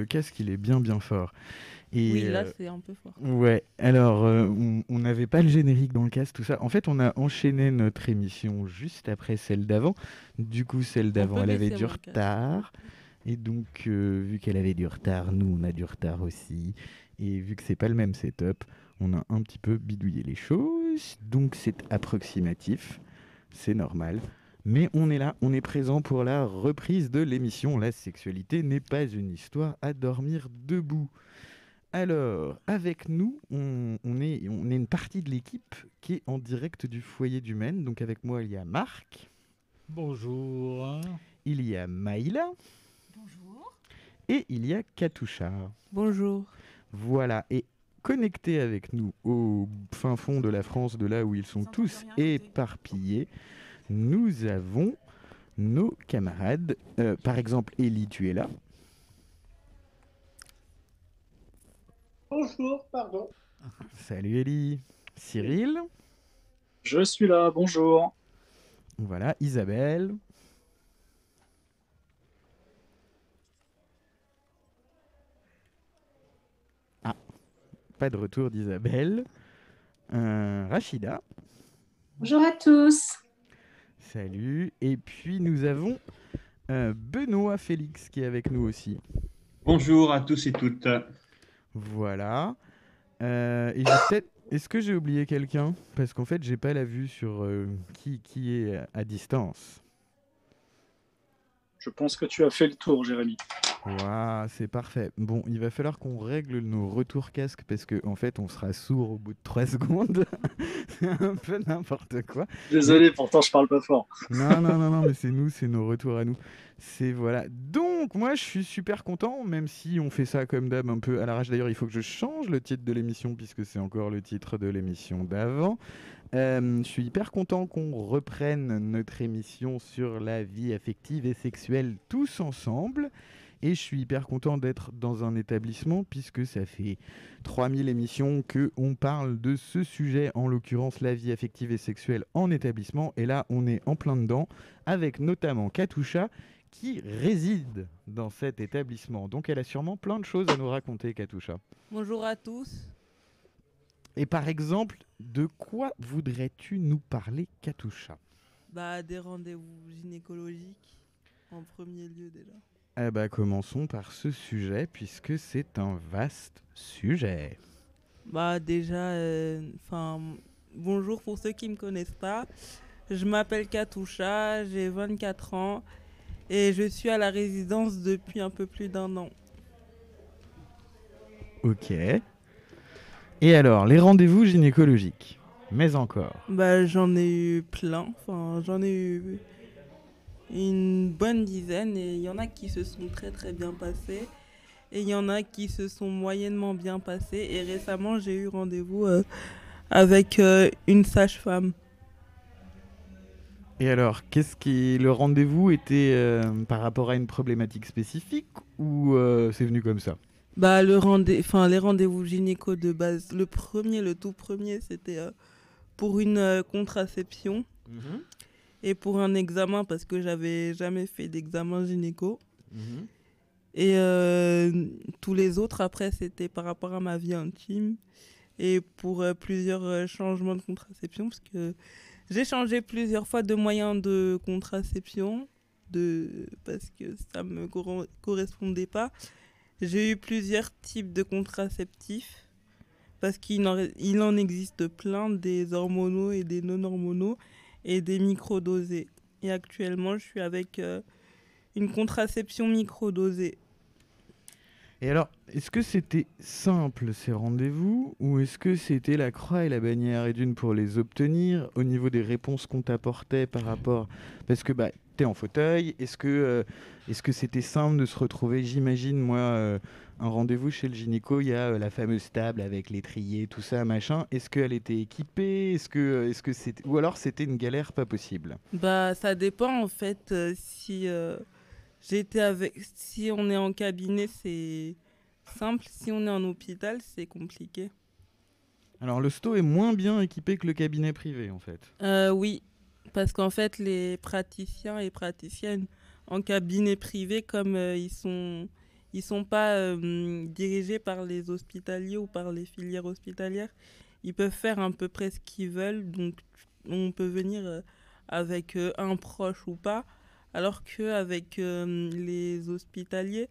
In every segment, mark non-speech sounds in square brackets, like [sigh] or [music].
Le casque, il est bien bien fort. Et oui, là, c'est un peu fort. Ouais, alors, on n'avait pas le générique dans le casque, tout ça. En fait, on a enchaîné notre émission juste après celle d'avant. Du coup, celle d'avant, elle avait du retard. Et donc, vu qu'elle avait du retard, nous, on a du retard aussi. Et vu que c'est pas le même setup, on a un petit peu bidouillé les choses. Donc, c'est approximatif. C'est normal. Mais on est là, on est présent pour la reprise de l'émission. La sexualité n'est pas une histoire à dormir debout. Alors, avec nous, on, est, on est une partie de l'équipe qui est en direct du foyer du Maine. Donc avec moi, il y a Marc. Bonjour. Il y a Maïla. Bonjour. Et il y a Katusha. Bonjour. Voilà, et connectés avec nous au fin fond de la France, de là où ils sont tous éparpillés, nous avons nos camarades. Euh, par exemple, Ellie, tu es là. Bonjour, pardon. Salut Ellie. Cyril. Je suis là, bonjour. Voilà, Isabelle. Ah, pas de retour d'Isabelle. Euh, Rachida. Bonjour à tous. Salut. Et puis nous avons euh, Benoît Félix qui est avec nous aussi. Bonjour à tous et toutes. Voilà. Euh, est-ce que j'ai oublié quelqu'un? Parce qu'en fait, j'ai pas la vue sur euh, qui, qui est à distance. Je pense que tu as fait le tour, Jérémy. Waouh, c'est parfait. Bon, il va falloir qu'on règle nos retours casques parce qu'en en fait, on sera sourd au bout de 3 [laughs] secondes. c'est un peu n'importe quoi. Désolé, pourtant, je parle pas fort. non, non, non, non, mais c'est nous, c'est nos retours à nous. C'est voilà. Donc, moi, je suis super content, même si on fait ça comme d'hab un peu à l'arrache. D'ailleurs, il faut que je change le titre de l'émission puisque c'est encore le titre de l'émission d'avant. Euh, je suis hyper content qu'on reprenne notre émission sur la vie affective et sexuelle tous ensemble. Et je suis hyper content d'être dans un établissement puisque ça fait 3000 émissions qu'on parle de ce sujet, en l'occurrence la vie affective et sexuelle en établissement. Et là, on est en plein dedans avec notamment Katusha qui réside dans cet établissement. Donc elle a sûrement plein de choses à nous raconter, Katusha. Bonjour à tous. Et par exemple, de quoi voudrais-tu nous parler, Katusha? Bah des rendez-vous gynécologiques en premier lieu déjà. Eh ben, commençons par ce sujet, puisque c'est un vaste sujet. Bah déjà, euh, bonjour pour ceux qui ne me connaissent pas. Je m'appelle Katusha, j'ai 24 ans et je suis à la résidence depuis un peu plus d'un an. Ok. Et alors, les rendez-vous gynécologiques? Mais encore Bah j'en ai eu plein, enfin j'en ai eu une bonne dizaine et il y en a qui se sont très très bien passés et il y en a qui se sont moyennement bien passés et récemment j'ai eu rendez-vous euh, avec euh, une sage-femme. Et alors, qu'est-ce qui le rendez-vous était euh, par rapport à une problématique spécifique ou c'est venu comme ça? Bah le rendez enfin les rendez-vous gynéco de base, le premier, le tout premier, c'était pour une contraception. Mhm et pour un examen parce que j'avais jamais fait d'examen gynéco. Mhm. Et euh, tous les autres, après, c'était par rapport à ma vie intime et pour euh, plusieurs euh, changements de contraception parce que j'ai changé plusieurs fois de moyens de contraception de, parce que ça me correspondait pas. J'ai eu plusieurs types de contraceptifs parce qu'il en, en existe plein, des hormonaux et des non hormonaux et des microdosés. Et actuellement, je suis avec euh, une contraception microdosée. Et alors, est-ce que c'était simple ces rendez-vous ou est-ce que c'était la croix et la bannière et d'une pour les obtenir au niveau des réponses qu'on t'apportait par rapport Parce que bah, tu es en fauteuil, est-ce que euh, est-ce que c'était simple de se retrouver J'imagine, moi, euh, un rendez-vous chez le gynéco, il y a euh, la fameuse table avec l'étrier, tout ça, machin. Est-ce qu'elle était équipée? Est-ce que, euh, est-ce que c'était, ou alors c'était une galère pas possible? Bah, ça dépend en fait. Euh, si j'étais avec, si on est en cabinet, c'est simple. Si on est en hôpital, c'est compliqué. Alors le sto est moins bien équipé que le cabinet privé en fait. oui, parce qu'en fait les praticiens et praticiennes en cabinet privé, comme ils sont ils sont pas dirigés par les hospitaliers ou par les filières hospitalières. Ils peuvent faire à peu près ce qu'ils veulent, donc on peut venir avec un proche ou pas, alors qu'avec les hospitaliers,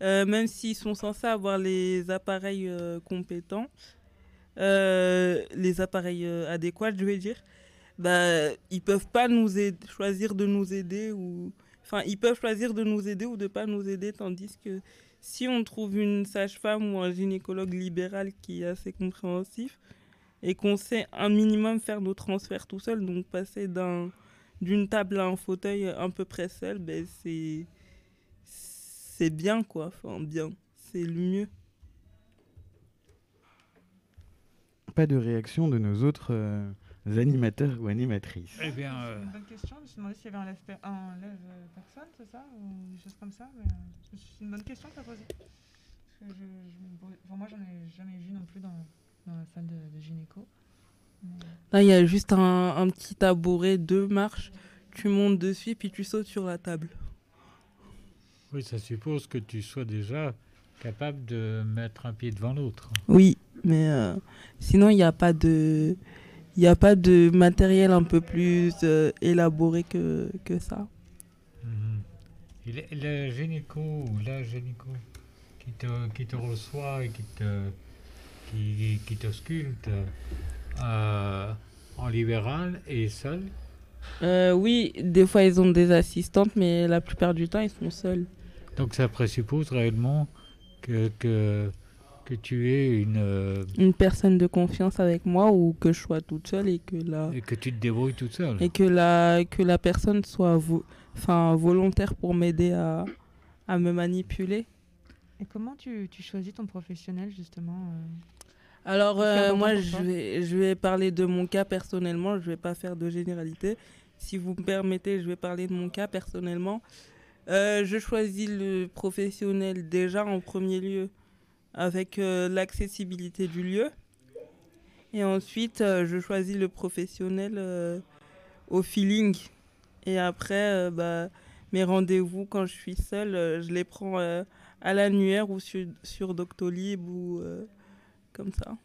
même s'ils sont censés avoir les appareils compétents, les appareils adéquats, je vais dire, bah, ils peuvent pas nous choisir de nous aider ou enfin ils peuvent choisir de nous aider ou de pas nous aider tandis que si on trouve une sage-femme ou un gynécologue libéral qui est assez compréhensif et qu'on sait un minimum faire nos transferts tout seul donc passer d'un d'une table à un fauteuil un peu près seul ben c'est c'est bien quoi. Enfin bien. C'est le mieux. Pas de réaction de nos autres euh, animateurs ou animatrices Eh bien. C'est une bonne question. Je me suis demandé s'il y avait un lève, un lève personne, c'est ça Ou des choses comme ça. Mais, euh, c'est une bonne question que poser. Parce que je, je, moi, j'en ai jamais vu non plus dans, dans la salle de, de gynéco. Là, il y a juste un, un, petit tabouret, deux marches. Tu montes dessus, puis tu sautes sur la table. Oui, ça suppose que tu sois déjà capable de mettre un pied devant l'autre. Oui, mais euh, sinon, il n'y a pas de il n'y a pas de matériel un peu plus euh, élaboré que, que ça. Mmh. Et le, le, gynéco ou la gynéco qui te, qui te reçoit et qui te qui, qui t'ausculte euh, en libéral et seul? Euh, Oui, des fois ils ont des assistantes, mais la plupart du temps ils sont seuls. Donc ça présuppose réellement que, que que tu es une... Euh, une personne de confiance avec moi ou que je sois toute seule et que la... Et que tu te débrouilles toute seule. Et que la, que la personne soit vo enfin, volontaire pour m'aider à, à me manipuler. Et comment tu, tu choisis ton professionnel justement euh... Alors euh, moi je vais, je vais parler de mon cas personnellement, je vais pas faire de généralité. Si vous me permettez, je vais parler de mon cas personnellement. Euh, je choisis le professionnel déjà en premier lieu avec euh, l'accessibilité du lieu. Et ensuite, euh, je choisis le professionnel euh, au feeling. Et après, bah, mes rendez-vous, quand je suis seule, je les prends à l'annuaire ou sur, sur Doctolib ou comme ça.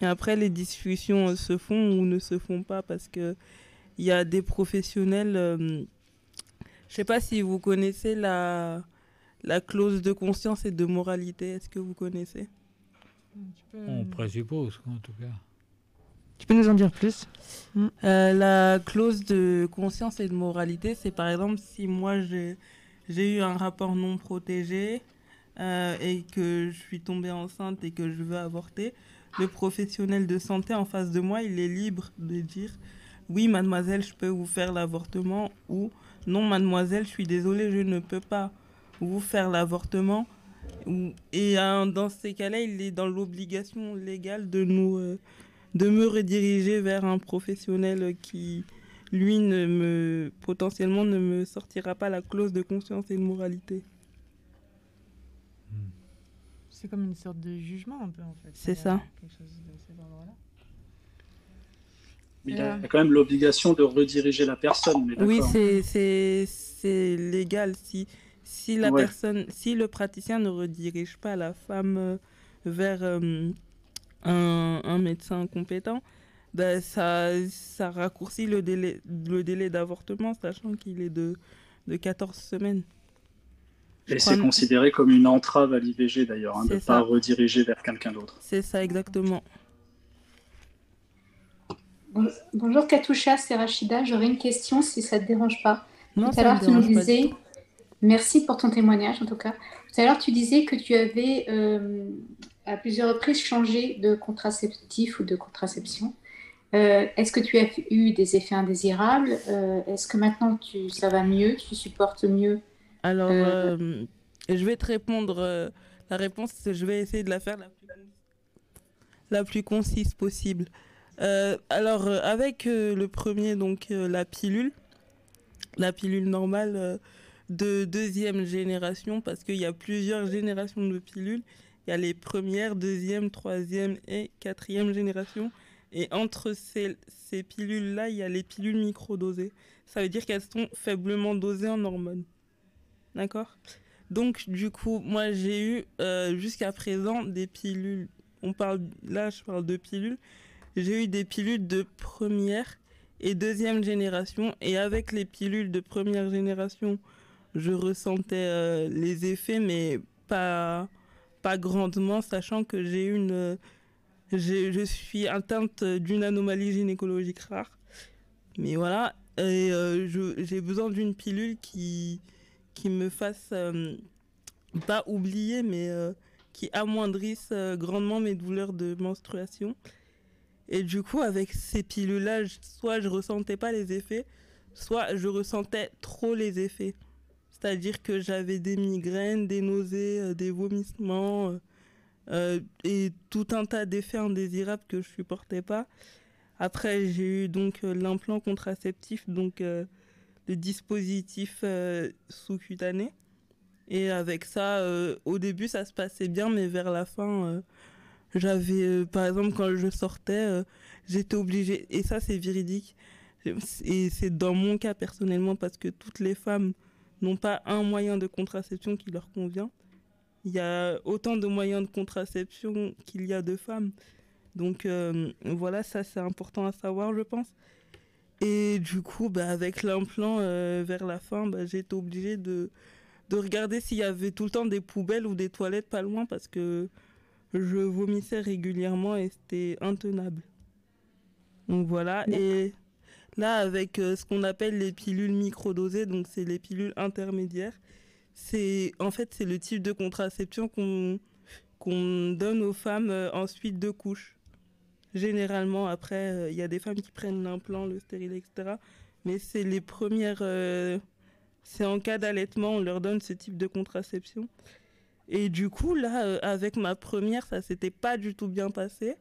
Et après, les discussions se font ou ne se font pas parce que il y a des professionnels. je sais pas si vous connaissez la la clause de conscience et de moralité. Est-ce que vous connaissez? On présuppose, en tout cas. Tu peux nous en dire plus? Euh, La clause de conscience et de moralité, c'est par exemple si moi j'ai eu un rapport non protégé euh, et que je suis tombée enceinte et que je veux avorter, le professionnel de santé en face de moi, il est libre de dire oui, mademoiselle, je peux vous faire l'avortement ou non, mademoiselle, je suis désolée, je ne peux pas vous faire l'avortement. Et euh, dans ces cas-là, il est dans l'obligation légale de nous euh, de me rediriger vers un professionnel qui, lui, ne me potentiellement ne me sortira pas la clause de conscience et de moralité. C'est comme une sorte de jugement un peu en fait. C'est ça. Mais il y a quand même l'obligation de rediriger la personne. Mais oui, c'est légal. Si, si la ouais. personne, si le praticien ne redirige pas la femme euh, vers euh, un, un, médecin compétent, ben ça, ça raccourcit le délai, le délai d'avortement, sachant qu'il est de, de 14 semaines. Et c'est considéré comme une entrave à l'IVG d'ailleurs, hein, de ne pas rediriger vers quelqu'un d'autre. C'est ça, exactement. Bonjour Katoucha, c'est Rachida. J'aurais une question si ça ne te dérange pas. Non, Tout à l'heure, tu nous disais. Merci pour ton témoignage, en tout cas. Tout à l'heure, tu disais que tu avais euh, à plusieurs reprises changé de contraceptif ou de contraception. Euh, Est-ce que tu as eu des effets indésirables? Euh, Est-ce que maintenant tu, ça va mieux? Tu supportes mieux? Alors, je vais te répondre. la réponse, je vais essayer de la faire la plus, la plus concise possible. alors, avec le premier, donc la pilule, la pilule normale de deuxième génération parce qu'il y a plusieurs générations de pilules. Il y a les premières, deuxième, troisième et quatrième génération. Et entre ces, ces pilules-là, il y a les pilules microdosées. Ça veut dire qu'elles sont faiblement dosées en hormones. D'accord? Donc, du coup, moi, j'ai eu euh, jusqu'à présent des pilules. On parle, là, je parle de pilules. J'ai eu des pilules de première et deuxième génération. Et avec les pilules de première génération, je ressentais euh, les effets, mais pas, pas grandement, sachant que j'ai une. je suis atteinte d'une anomalie gynécologique rare. Mais voilà, et euh, j'ai besoin d'une pilule qui, qui me fasse euh, pas oublier, mais qui amoindrisse grandement mes douleurs de menstruation. Et du coup, avec ces pilules-là, soit je ressentais pas les effets, soit je ressentais trop les effets. C'est-à-dire que j'avais des migraines, des nausées, des vomissements et tout un tas d'effets indésirables que je supportais pas. Après, j'ai eu donc euh, l'implant contraceptif, donc euh, le dispositif euh, sous-cutané. Et avec ça, au début, ça se passait bien, mais vers la fin, j'avais, par exemple, quand je sortais, j'étais obligée, et ça c'est véridique, et c'est dans mon cas personnellement, parce que toutes les femmes n'ont pas un moyen de contraception qui leur convient. Il y a autant de moyens de contraception qu'il y a de femmes. Donc euh, voilà, ça c'est important à savoir, je pense. Et du coup, bah, avec l'implant euh, vers la fin, bah, j'ai été obligée de, de regarder s'il y avait tout le temps des poubelles ou des toilettes pas loin parce que je vomissais régulièrement et c'était intenable. Donc voilà. Et là, avec euh, ce qu'on appelle les pilules microdosées, donc c'est les pilules intermédiaires, c'est en fait c'est le type de contraception qu'on qu'on donne aux femmes ensuite de couches. Généralement, après, euh, il y a des femmes qui prennent l'implant, le stérile, etc. Mais c'est les premières. Euh, c'est en cas d'allaitement, on leur donne ce type de contraception. Et du coup, là, euh, avec ma première, ça s'était pas du tout bien passé.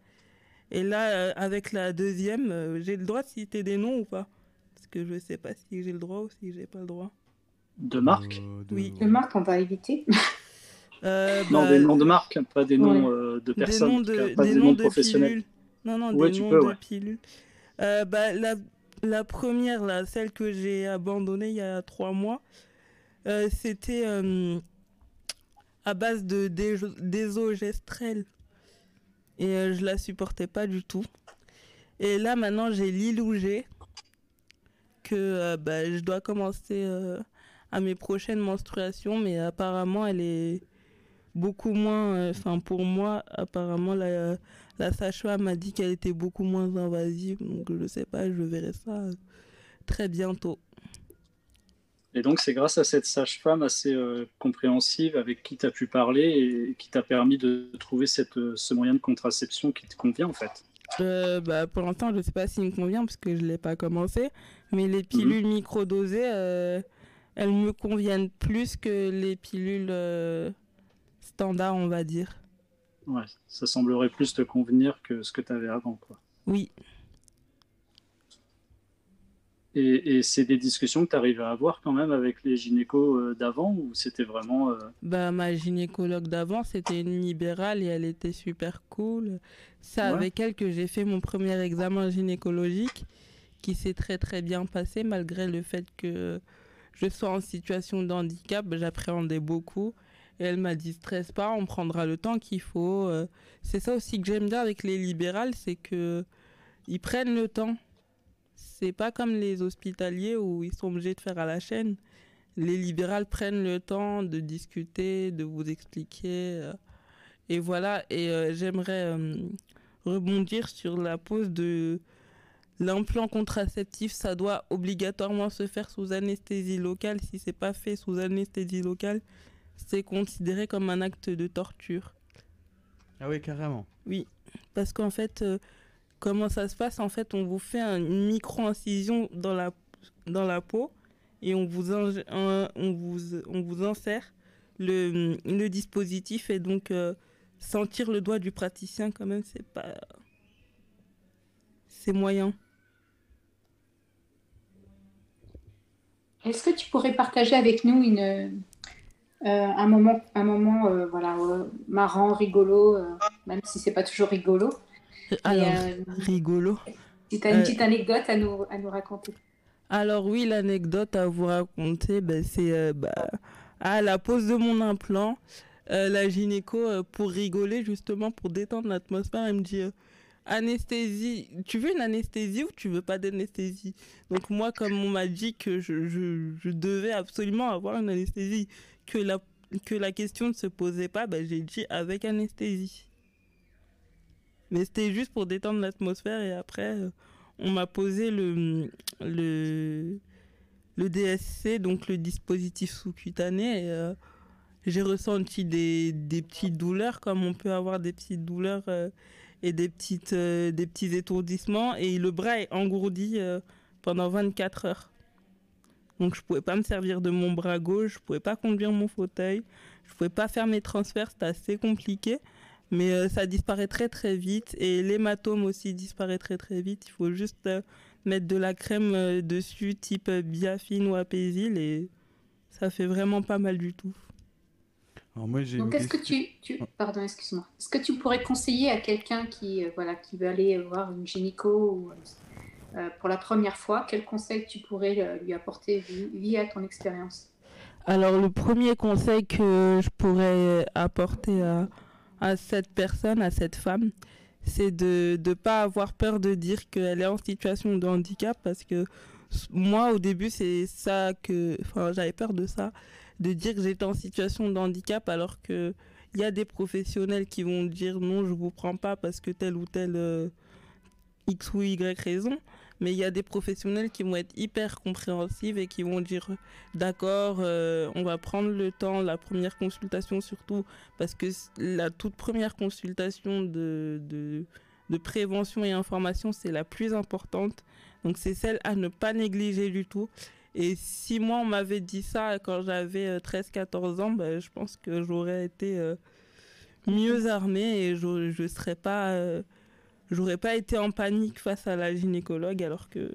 Et là, avec la deuxième, j'ai le droit de citer des noms ou pas? Parce que je sais pas si j'ai le droit ou si j'ai pas le droit. De marque Oui. De marque, on va éviter. [laughs] non, bah, des noms de marque, pas des noms de personnes, pas des, noms, de professionnels. Non, non, des noms de pilules. Euh, bah, la, la, première, là, celle que j'ai abandonnée il y a trois mois, euh, c'était euh, à base de désogestrel. Et je la supportais pas du tout. Et là, maintenant, j'ai l'Ilougé que bah, je dois commencer à mes prochaines menstruations, mais apparemment, elle est beaucoup moins. Enfin, pour moi, apparemment, la la m'a dit qu'elle était beaucoup moins invasive, donc je sais pas, je verrai ça très bientôt. Et donc c'est grâce à cette sage-femme assez euh, compréhensive avec qui tu as pu parler et qui t'a permis de trouver cette, euh, ce moyen de contraception qui te convient en fait euh, bah, Pour l'instant je ne sais pas s'il me convient parce que je ne l'ai pas commencé, mais les pilules mhm. microdosées, elles me conviennent plus que les pilules standards on va dire. Ouais, ça semblerait plus te convenir que ce que tu avais avant, quoi. Oui. Et, c'est des discussions que tu arrives à avoir quand même avec les gynécos euh, d'avant ou c'était vraiment. Euh, bah, ma gynécologue d'avant, c'était une libérale et elle était super cool. C'est avec elle que j'ai fait mon premier examen gynécologique qui s'est très très bien passé malgré le fait que je sois en situation de handicap. J'appréhendais beaucoup. Et elle m'a dit stresse pas, on prendra le temps qu'il faut. Euh. C'est ça aussi que j'aime bien avec les libérales, c'est que ils prennent le temps. C'est pas comme les hospitaliers où ils sont obligés de faire à la chaîne. Les libérales prennent le temps de discuter, de vous expliquer. Euh. Et voilà, et euh, j'aimerais rebondir sur la pose de l'implant contraceptif. Ça doit obligatoirement se faire sous anesthésie locale. Si c'est pas fait sous anesthésie locale, c'est considéré comme un acte de torture. Ah oui, carrément. Oui, parce qu'en fait, euh, comment ça se passe En fait, on vous fait une micro-incision dans la, dans la peau et on vous, vous, on le, dispositif et donc euh, sentir le doigt du praticien quand même, c'est pas... C'est moyen. Est-ce que tu pourrais partager avec nous une, euh, un moment, un moment euh, voilà, marrant, rigolo, même si c'est pas toujours rigolo? Alors, rigolo. Si tu as une petite anecdote à nous, à nous raconter. Alors oui, l'anecdote à vous raconter, ben, c'est bah, à la pose de mon implant. la gynéco, pour rigoler, justement, pour détendre l'atmosphère, elle me dit anesthésie, tu veux une anesthésie ou tu veux pas d'anesthésie? Donc moi, comme on m'a dit que je, je, devais absolument avoir une anesthésie, que la, que la question ne se posait pas, ben, j'ai dit avec anesthésie. Mais c'était juste pour détendre l'atmosphère et après, euh, on m'a posé le, le, DSC, donc le dispositif sous-cutané. Euh, j'ai ressenti des, des, petites douleurs, comme on peut avoir des petites douleurs euh, et des, petites, des petits étourdissements. Et le bras est engourdi pendant 24 heures. Donc je pouvais pas me servir de mon bras gauche, je pouvais pas conduire mon fauteuil, je pouvais pas faire mes transferts, c'était assez compliqué. Mais euh, ça disparaît très très vite et l'hématome aussi disparaît très très vite. Il faut juste mettre de la crème dessus type biafine ou apésil et ça fait vraiment pas mal du tout. Donc, est-ce que tu, oh. pardon, excuse-moi, est-ce que tu pourrais conseiller à quelqu'un qui, euh, voilà, qui veut aller voir une gynéco ou, euh, pour la première fois, quel conseil tu pourrais euh, lui apporter via ton expérience? Alors, le premier conseil que je pourrais apporter à, à cette personne, à cette femme, c'est de ne pas avoir peur de dire qu'elle est en situation de handicap parce que moi, au début, c'est ça que, enfin, j'avais peur de ça de dire que j'étais en situation de handicap alors que il y a des professionnels qui vont dire non, je vous prends pas parce que telle ou telle euh, X ou Y raison. Mais il y a des professionnels qui vont être hyper compréhensifs et qui vont dire d'accord, euh, on va prendre le temps, la première consultation surtout, parce que la toute première consultation de, de, prévention et information, c'est la plus importante. Donc c'est celle à ne pas négliger du tout. Et si moi, on m'avait dit ça quand j'avais 13-14 euh, ans, ben, je pense que j'aurais été euh, mieux armée et je ne serais pas... j'aurais pas été en panique face à la gynécologue alors que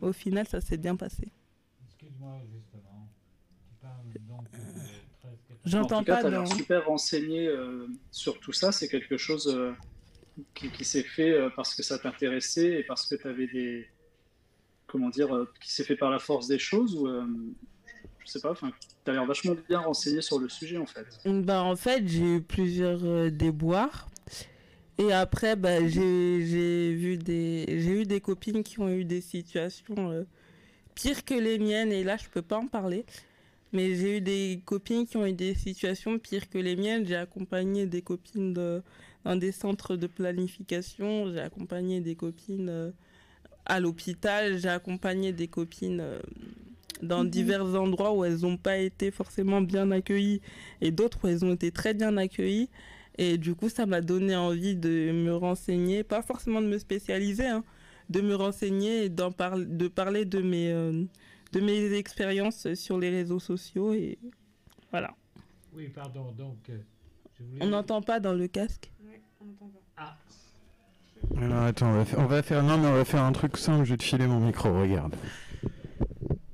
au final ça s'est bien passé. Excuse-moi justement. J'entends pas. Tu as l'air super renseigné sur tout ça. C'est quelque chose qui, qui s'est fait parce que ça t'intéressait et parce que tu avais des, comment dire, euh, qui s'est fait par la force des choses ou euh, je sais pas, enfin, tu as l'air vachement bien renseigné sur le sujet en fait. Bah, en fait, j'ai eu plusieurs euh, déboires. Et après, bah, j'ai vu des, j'ai eu des copines qui ont eu des situations pires que les miennes. Et là, je peux pas en parler. Mais j'ai eu des copines qui ont eu des situations pires que les miennes. J'ai accompagné des copines de, dans des centres de planification. J'ai accompagné des copines à l'hôpital, j'ai accompagné des copines euh, dans mhm. divers endroits où elles n'ont pas été forcément bien accueillies et d'autres où elles ont été très bien accueillies. Et du coup, ça m'a donné envie de me renseigner, pas forcément de me spécialiser, hein, de me renseigner et parler, de parler de mes, euh, de mes expériences sur les réseaux sociaux. Et voilà. Oui, pardon. Donc, euh, On n'entend pas dans le casque Oui, on n'entend pas. Ah, alors attends, on va, faire, non mais on va faire un truc simple, je vais te filer mon micro, regarde.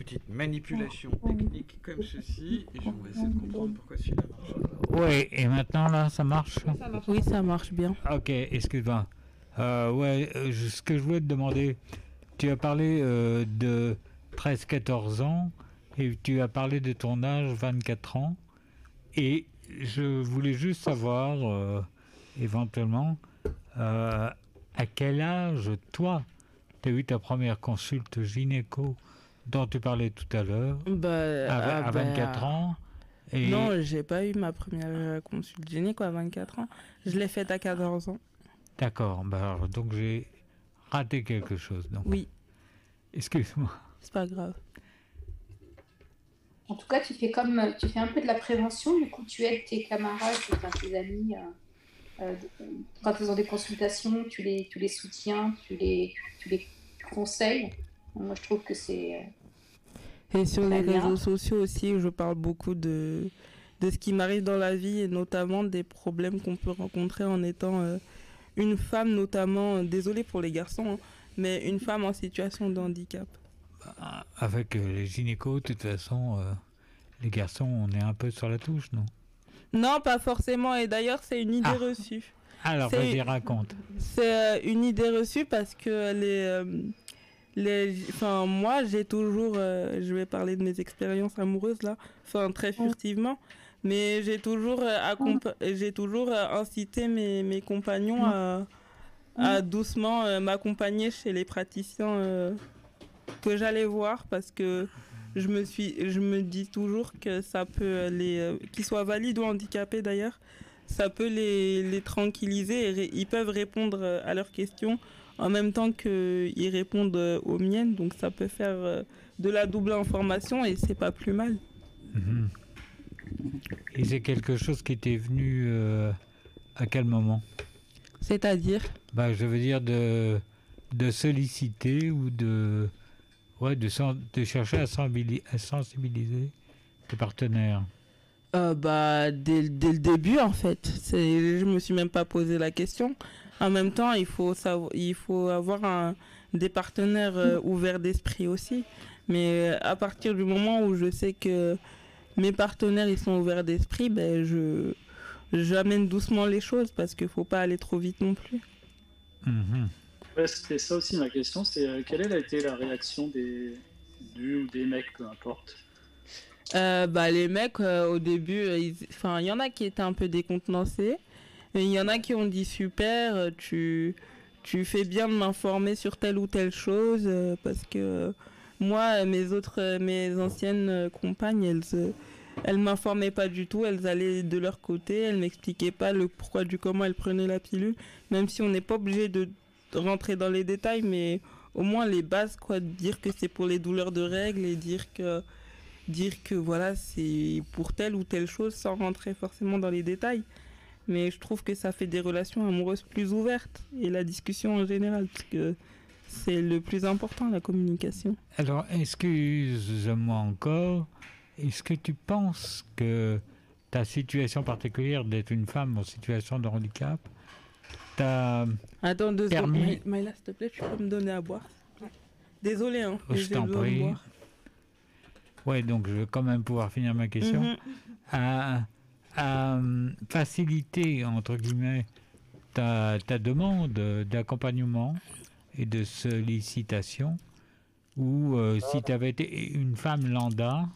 Petite manipulation technique comme ceci, et je vais essayer de comprendre pourquoi celui-là marche. Oui, et maintenant là, ça marche, Oui, ça marche bien. Ok, excuse-moi. Euh, ouais, euh, ce que je voulais te demander, tu as parlé euh, de 13-14 ans, et tu as parlé de ton âge 24 ans, et je voulais juste savoir, éventuellement, à quel âge, toi, tu as eu ta première consulte gynéco? Dont tu parlais tout à l'heure bah, à, 24 ah, ans et... Non, j'ai pas eu ma première consulte gynéco à 24 ans. Je l'ai faite à 14 ans. D'accord, bah donc j'ai raté quelque chose. Donc. Oui. Excuse-moi. C'est pas grave. En tout cas, tu fais comme tu fais un peu de la prévention. Du coup, tu aides tes camarades, tes amis. Euh, euh, quand ils ont des consultations, tu les, tu les soutiens, tu les, tu les conseilles. Moi, je trouve que c'est. Euh, et sur les réseaux sociaux aussi, je parle beaucoup de, de ce qui m'arrive dans la vie et notamment des problèmes qu'on peut rencontrer en étant euh, une femme, notamment, désolé pour les garçons, hein, mais une femme en situation de handicap. Bah, avec les gynécos, de toute façon, les garçons, on est un peu sur la touche, non? Non, pas forcément. Et d'ailleurs, c'est une idée ah. reçue. Alors, vas-y, raconte. C'est euh, une idée reçue parce que les, euh, les, enfin, moi, j'ai toujours, euh, je vais parler de mes expériences amoureuses là, enfin très furtivement, mais j'ai toujours, j'ai toujours incité mes, mes compagnons à, à doucement m'accompagner chez les praticiens que j'allais voir parce que je me suis, je me dis toujours que ça peut les, qu'ils soient valides ou handicapés d'ailleurs, ça peut les, les tranquilliser et ils peuvent répondre à leurs questions en même temps qu'ils répondent aux miennes. Donc ça peut faire euh, de la double information et c'est pas plus mal. Mhm. Et c'est quelque chose qui était venu euh, à quel moment? C'est-à-dire? Bah, Je veux dire de, de solliciter ou de, ouais, de, de chercher à sensibiliser, à sensibiliser tes partenaires. Euh, bah, dès, dès, le début, en fait. Je me suis même pas posé la question. En même temps, il faut, savoir, il faut avoir un, des partenaires euh, ouverts d'esprit aussi. Mais euh, à partir du moment où je sais que mes partenaires ils sont ouverts d'esprit, ben je j'amène doucement les choses parce qu'il faut pas aller trop vite non plus. Mhm. C'était ça aussi ma question, c'est quelle a été la réaction des du ou des mecs, peu importe? Euh, bah, les mecs, euh, au début, euh, enfin, il y en a qui étaient un peu décontenancés. Il y en a qui ont dit super, tu, tu fais bien de m'informer sur telle ou telle chose. parce que moi, mes autres, mes anciennes compagnes, elles, elles m'informaient pas du tout. Elles allaient de leur côté. Elles m'expliquaient pas le pourquoi du comment elles prenaient la pilule. Même si on n'est pas obligé de rentrer dans les détails, mais au moins les bases, quoi. Dire que c'est pour les douleurs de règles et dire que dire que voilà, c'est pour telle ou telle chose sans rentrer forcément dans les détails. Mais je trouve que ça fait des relations amoureuses plus ouvertes et la discussion en général, parce que c'est le plus important, la communication. Alors, excuse-moi encore, est-ce que tu penses que ta situation particulière d'être une femme en situation de handicap t'a Attends deux permis... secondes. Maïla, s'il te plaît, tu peux me donner à boire Désolé, hein. Oh, je t'en prie. Ouais, donc je vais quand même pouvoir finir ma question. Mhm. à, euh, faciliter, entre guillemets, ta, ta demande d'accompagnement et de sollicitation, ou euh, si tu avais été une femme lambda,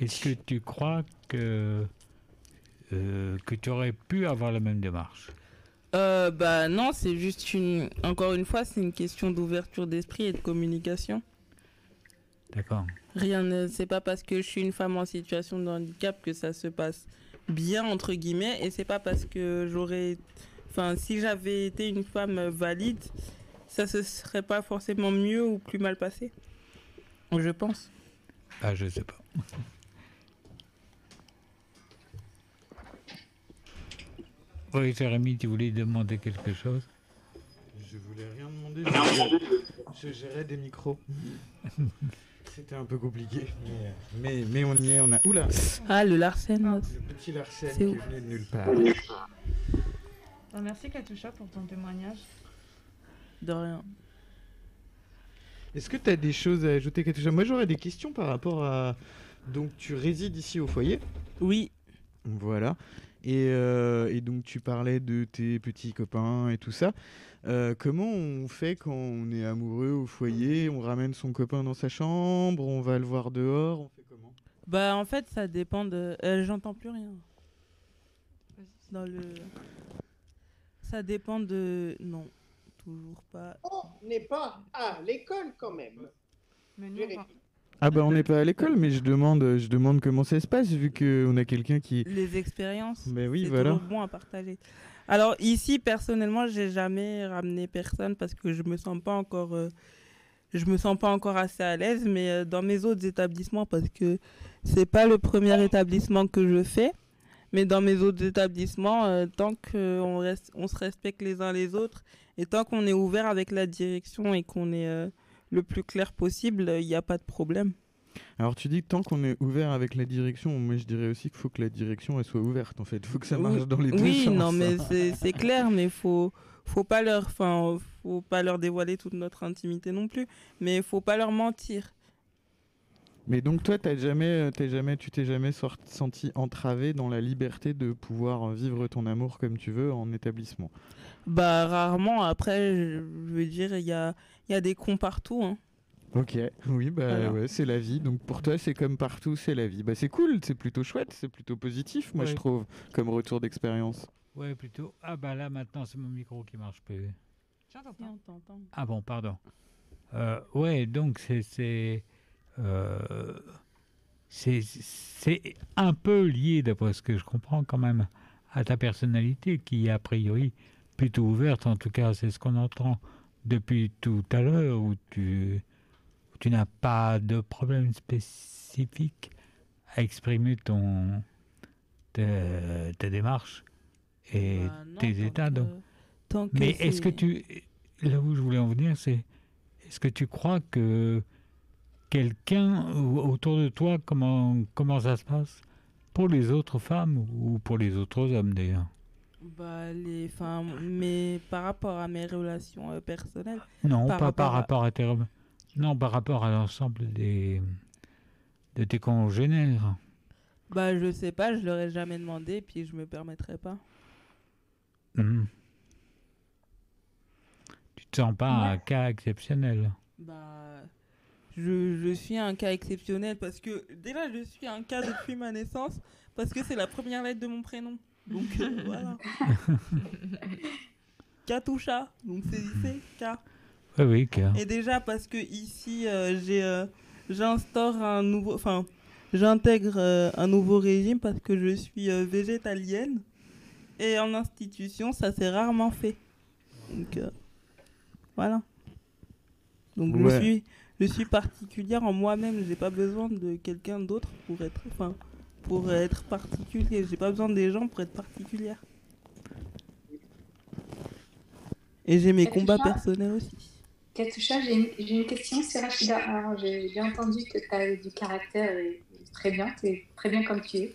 est-ce que tu crois que, euh, que tu aurais pu avoir la même démarche? Bah non, c'est juste une. Encore une fois, c'est une question d'ouverture d'esprit et de communication. D'accord. Rien ne. C'est pas parce que je suis une femme en situation de handicap que ça se passe bien, entre guillemets. Et c'est pas parce que j'aurais. Enfin, si j'avais été une femme valide, ça se serait pas forcément mieux ou plus mal passé. Je pense. Ah, je sais pas. oui, Jérémy, tu voulais demander quelque chose? Je voulais rien demander. Je, je gérais des micros. [laughs] C'était un peu compliqué, mais, mais, on y est, on a... Oula Ah, le Larsen Le petit Larsen qui est venu de nulle part. merci Katusha pour ton témoignage. De rien. Est-ce que tu as des choses à ajouter, Katusha? Moi, j'aurais des questions par rapport à... Donc, tu résides ici au foyer? Oui. Voilà. Et, euh, et, donc tu parlais de tes petits copains et tout ça. Euh, comment on fait quand on est amoureux au foyer? On ramène son copain dans sa chambre On va le voir dehors On fait comment? Bah en fait ça dépend de... Euh, j'entends plus rien. Dans le... Ça dépend de... Non, toujours pas. On n'est pas à l'école quand même. Mais ah bah on n'est pas à l'école, mais je demande, je demande comment ça se passe vu qu'on a quelqu'un qui... Les expériences. Mais oui, c'est voilà. bon à partager. Alors ici, personnellement, j'ai jamais ramené personne parce que je me sens pas encore, euh, je me sens pas encore assez à l'aise. Mais euh, dans mes autres établissements, parce que c'est pas le premier établissement que je fais, mais dans mes autres établissements, euh, tant qu'on reste, on se respecte les uns les autres et tant qu'on est ouvert avec la direction et qu'on est le plus clair possible, il n'y a pas de problème. Alors tu dis que tant qu'on est ouvert avec la direction, moi je dirais aussi qu'il faut que la direction elle soit ouverte en fait. Il faut que ça marche dans les deux oui, sens. Oui, non mais c'est clair, mais faut faut pas leur, enfin faut pas leur dévoiler toute notre intimité non plus, mais il faut pas leur mentir. Mais donc toi, t'as jamais, jamais, tu t'es jamais senti entravé dans la liberté de pouvoir vivre ton amour comme tu veux en établissement? Bah rarement. Après, je veux dire, il y a, y a des cons partout. Hein. Ok, oui, bah ouais, c'est la vie. Donc pour toi, c'est comme partout, c'est la vie. Bah c'est cool, c'est plutôt chouette, c'est plutôt positif, moi je trouve, comme retour d'expérience. Ouais, plutôt. Ah bah là maintenant, c'est mon micro qui marche plus. Ah bon, pardon. Euh, ouais, donc c'est euh, c'est un peu lié, d'après ce que je comprends quand même, à ta personnalité qui est a priori plutôt ouverte. En tout cas, c'est ce qu'on entend depuis tout à l'heure, où tu, tu n'as pas de problème spécifique à exprimer ton ta, ta démarche et bah tes états. donc. Mais est-ce que tu là où je voulais en venir, c'est est-ce que tu crois que quelqu'un autour de toi, comment, comment ça se passe Pour les autres femmes ou pour les autres hommes d'ailleurs? Bah, les femmes, mais par rapport à mes relations euh, personnelles. Non, pas par rapport à tes. Non, par rapport à l'ensemble des de tes congénères. Bah, je sais pas, je leur ai jamais demandé, puis je me permettrai pas. Mmh te sens pas un cas exceptionnel Bah, je, je, suis un cas exceptionnel parce que déjà je suis un cas depuis ma naissance parce que c'est la première lettre de mon prénom. Donc euh, [laughs] voilà. Katoucha, donc c'est K. Oui, oui, K. Et déjà parce que ici euh, j'ai euh, j'instaure un nouveau, enfin j'intègre un nouveau régime parce que je suis végétalienne et en institution ça s'est rarement fait. Donc voilà. Donc je suis je suis particulière en moi-même, j'ai pas besoin de quelqu'un d'autre pour être enfin pour être particulier, j'ai pas besoin des gens pour être particulière. Et j'ai mes combats personnels aussi. Katusha, j'ai une, une, question, c'est Rachida. J'ai bien entendu que tu as du caractère très bien, tu es très bien comme tu es.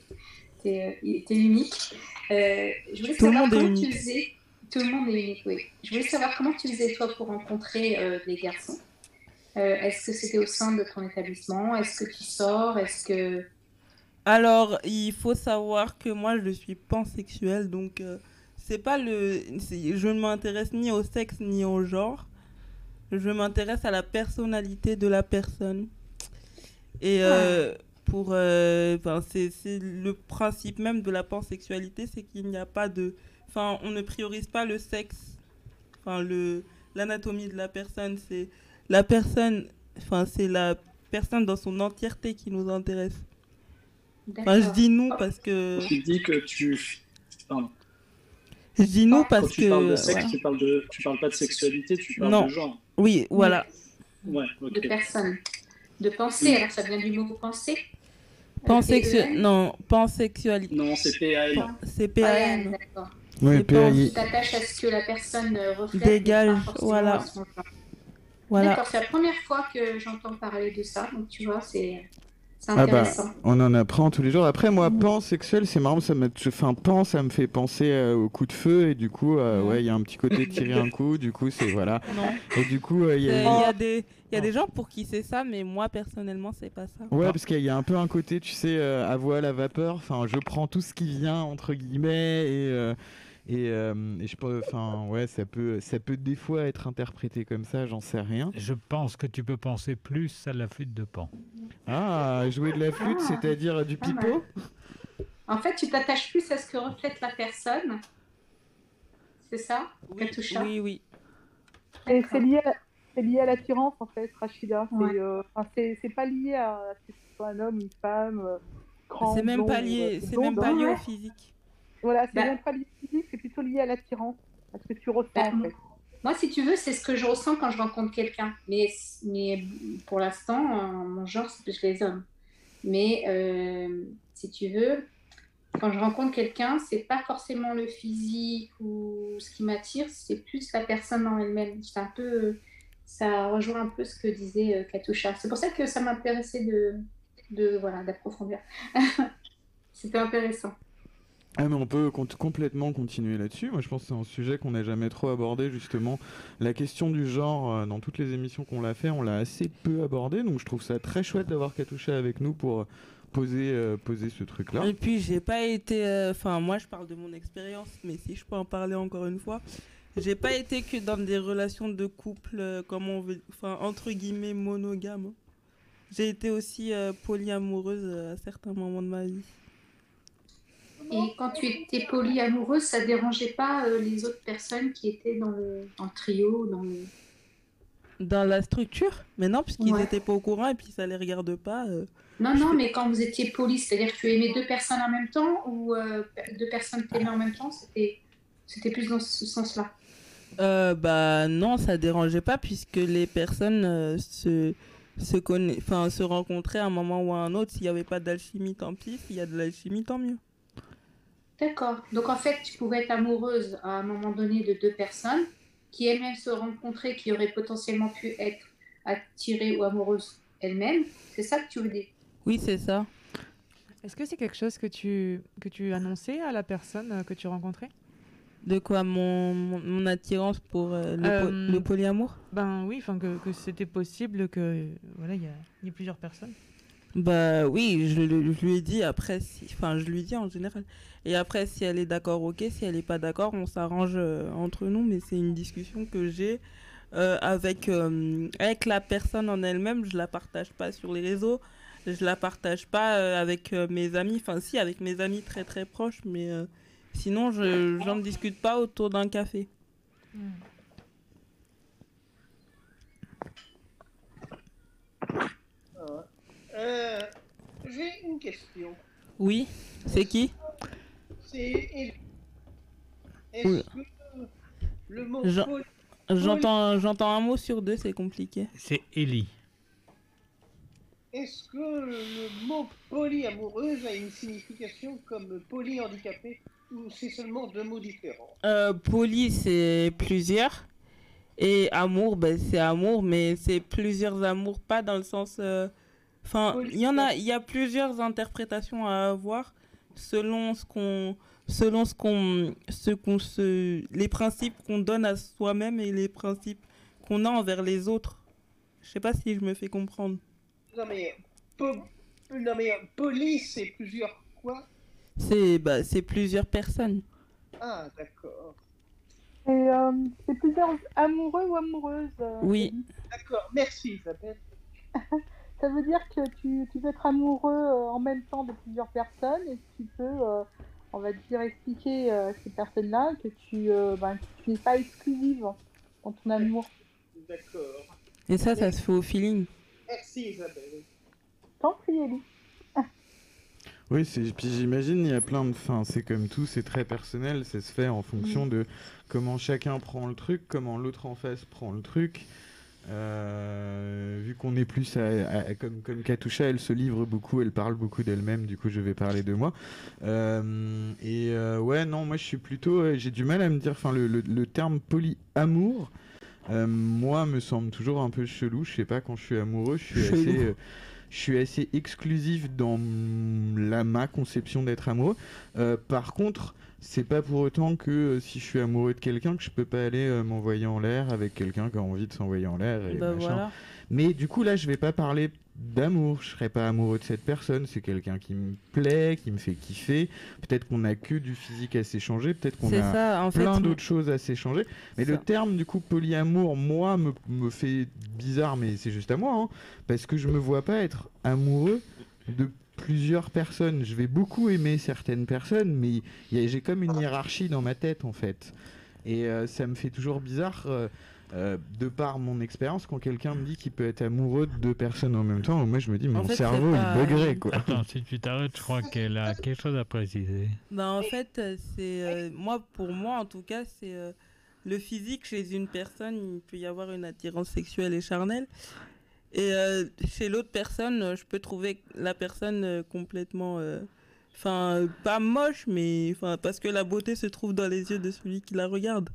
Tu es, es, unique. Euh, je voulais savoir comment tu faisais tout le monde est unique, oui. Je voulais savoir comment tu faisais toi pour rencontrer euh, des garçons. Euh, est-ce que c'était au sein de ton établissement? Est-ce que tu sors? Est-ce que alors, il faut savoir que moi, je suis pansexuelle, donc euh, c'est pas le, je ne m'intéresse ni au sexe ni au genre. Je m'intéresse à la personnalité de la personne. Et ah. pour, enfin, c'est le principe même de la pansexualité, c'est qu'il n'y a pas de Enfin, on ne priorise pas le sexe, enfin, le, l'anatomie de la personne. C'est la personne, enfin, c'est la personne dans son entièreté qui nous intéresse. Enfin, je dis nous parce que. Tu dis que tu. Pardon. Je dis nous parce Quand tu Parles de sexe, tu, parles de... tu parles pas de sexualité, tu parles de genre. Oui, voilà. Ouais, De personne. De pensée, alors ça vient du mot penser Pansexualité. Non, pansexualité. Non, c'est PAN. C'est PAN. D'accord. Oui, Tu t'attaches à ce que la personne euh, reflète. Dégage, voilà. voilà. D'accord, c'est la première fois que j'entends parler de ça, donc tu vois, c'est. Ah bah, on en apprend tous les jours. Après, moi, pan sexuel, c'est marrant, ça me, enfin, pan, ça me fait penser euh, au coup de feu et du coup, euh, ouais, il y a un petit côté tirer un coup. Du coup, c'est voilà. [laughs] Et du coup, il y, a des, il y a des gens pour qui c'est ça, mais moi personnellement, c'est pas ça. Ouais, parce qu'il y a un peu un côté, tu sais, à voile à vapeur. Enfin, je prends tout ce qui vient entre guillemets et et, euh, et, je peux, enfin, ouais, ça peut, ça peut des fois être interprété comme ça, j'en sais rien. Je pense que tu peux penser plus à la flûte de pan. Ah, jouer de la flûte, ah. c'est-à-dire du pipeau En fait, tu t'attaches plus à ce que reflète la personne. C'est ça? Oui, oui. oui. C'est lié, à, lié à l'attirance, en fait, Rachida. Euh, c'est pas lié à ce que ce soit un homme, une femme. Euh, c'est même pas lié, c'est même pas lié au physique. Voilà, c'est bah, pas physique, c'est plutôt lié à l'attirance, à ce que tu ressens bah, en fait. Moi, si tu veux, c'est ce que je ressens quand je rencontre quelqu'un. Mais, mais pour l'instant, mon genre, c'est plus les hommes. Mais euh, si tu veux, quand je rencontre quelqu'un, c'est pas forcément le physique ou ce qui m'attire, c'est plus la personne en elle-même. C'est un peu, ça rejoint un peu ce que disait euh, Katusha. C'est pour ça que ça m'intéressait de, de voilà, d'approfondir. [laughs] C'était intéressant. Ah mais on peut complètement continuer là-dessus. Moi je pense que c'est un sujet qu'on n'a jamais trop abordé justement. La question du genre euh, dans toutes les émissions qu'on l'a fait, on l'a assez peu abordé. Donc je trouve ça très chouette d'avoir Katoucha avec nous pour poser, euh, poser ce truc-là. Et puis j'ai pas été... Euh, enfin moi je parle de mon expérience, mais si je peux en parler encore une fois. J'ai pas été que dans des relations de couple, comme on veut, entre guillemets monogames. J'ai été aussi polyamoureuse à certains moments de ma vie. Et quand tu étais polyamoureuse, ça dérangeait pas euh, les autres personnes qui étaient dans le, dans le trio dans, dans la structure? Mais non, puisqu'ils n'étaient pas au courant et puis ça les regarde pas. Euh. non, non, mais quand vous étiez poly, c'est-à-dire que tu aimais deux personnes en même temps ou euh, deux personnes t'aimaient en même temps C'était plus dans ce sens-là? Bah non, ça dérangeait pas puisque les personnes se se, enfin, se rencontraient à un moment ou à un autre. S'il n'y avait pas d'alchimie, tant pis. S'il y a de l'alchimie, tant mieux. D'accord. Donc en fait, tu pouvais être amoureuse à un moment donné de deux personnes qui elles-mêmes se rencontraient, qui auraient potentiellement pu être attirées ou amoureuses elles-mêmes. C'est ça que tu veux dire? Oui, c'est ça. Est-ce que c'est quelque chose que tu, que tu annonçais à la personne euh, que tu rencontrais? De quoi? Mon, mon, attirance pour euh, le, euh, polyamour? Ben oui, enfin que, que c'était possible que voilà, il y, y ait plusieurs personnes. Bah oui, je, lui ai après, enfin je lui dis en général. Et après, si elle est d'accord, ok. Si elle n'est pas d'accord, on s'arrange euh, entre nous. Mais c'est une discussion que j'ai euh, avec, euh, avec la personne en elle-même. Je la partage pas sur les réseaux. Je la partage pas avec mes amis. Enfin, si, avec mes amis très très proches. Mais sinon, je j'en discute pas autour d'un café. Hmm. Euh, j'ai une question. Oui, c'est qui? C'est. Est-ce que le mot. J'entends, j'entends un mot sur deux, c'est compliqué. C'est Ellie. Est-ce que le mot polyamoureuse a une signification comme polyhandicapé ou c'est seulement deux mots différents? Euh, Poly, c'est plusieurs. Et amour, ben, c'est amour, mais c'est plusieurs amours, pas dans le sens. Euh, Enfin, il y en a, il y a plusieurs interprétations à avoir selon ce qu'on, selon ce qu'on, ce qu'on se, les principes qu'on donne à soi-même et les principes qu'on a envers les autres. Je sais pas si je me fais comprendre. Non mais, non mais, police, c'est plusieurs quoi? C'est, bah, c'est plusieurs personnes. Ah, d'accord. Et euh, c'est plusieurs amoureux ou amoureuses euh, Oui. D'accord, merci Isabelle. [laughs] Ça veut dire que tu, tu peux être amoureux euh, en même temps de plusieurs personnes et tu peux, euh, on va dire, expliquer à euh, ces personnes-là que tu, ben, n'es pas exclusive dans ton amour. D'accord. Et ça, ça se fait au feeling. Merci Isabelle. Tant pis, Ellie. [laughs] Oui, puis j'imagine il y a plein de fins. C'est comme tout, c'est très personnel. Ça se fait en fonction mm. de comment chacun prend le truc, comment l'autre en face prend le truc. Euh, vu qu'on est plus à, comme, comme Katusha, elle se livre beaucoup, elle parle beaucoup d'elle-même, du coup je vais parler de moi. Euh, et euh, ouais, non, moi je suis plutôt, j'ai du mal à me dire, enfin le, le, terme polyamour, moi me semble toujours un peu chelou. Je sais pas quand je suis amoureux, je suis assez je suis assez exclusif dans la, ma conception d'être amoureux. par contre, c'est pas pour autant que euh, si je suis amoureux de quelqu'un que je peux pas aller euh, m'envoyer en l'air avec quelqu'un qui a envie de s'envoyer en l'air et bah, machin. Mais du coup là je vais pas parler d'amour, je serais pas amoureux de cette personne, c'est quelqu'un qui me plaît, qui me fait kiffer. Peut-être qu'on a que du physique à s'échanger, peut-être qu'on a plein d'autres choses à s'échanger. Mais le terme du coup polyamour, moi, me, me fait bizarre, mais c'est juste à moi, hein, parce que je me vois pas être amoureux de plusieurs personnes. Je vais beaucoup aimer certaines personnes, mais j'ai comme une hiérarchie dans ma tête en fait. Et euh, ça me fait toujours bizarre, euh, euh, de par mon expérience, quand quelqu'un me dit qu'il peut être amoureux de deux personnes en même temps, moi je me dis, mon cerveau il buggerait quoi. Attends, si tu t'arrêtes, je crois qu'elle a quelque chose à préciser. Bah, en fait, c'est. moi, pour moi en tout cas, c'est. le physique chez une personne, il peut y avoir une attirance sexuelle et charnelle. Et euh, chez l'autre personne, euh, je peux trouver la personne euh, complètement. Enfin, pas moche, mais. Enfin, parce que la beauté se trouve dans les yeux de celui qui la regarde.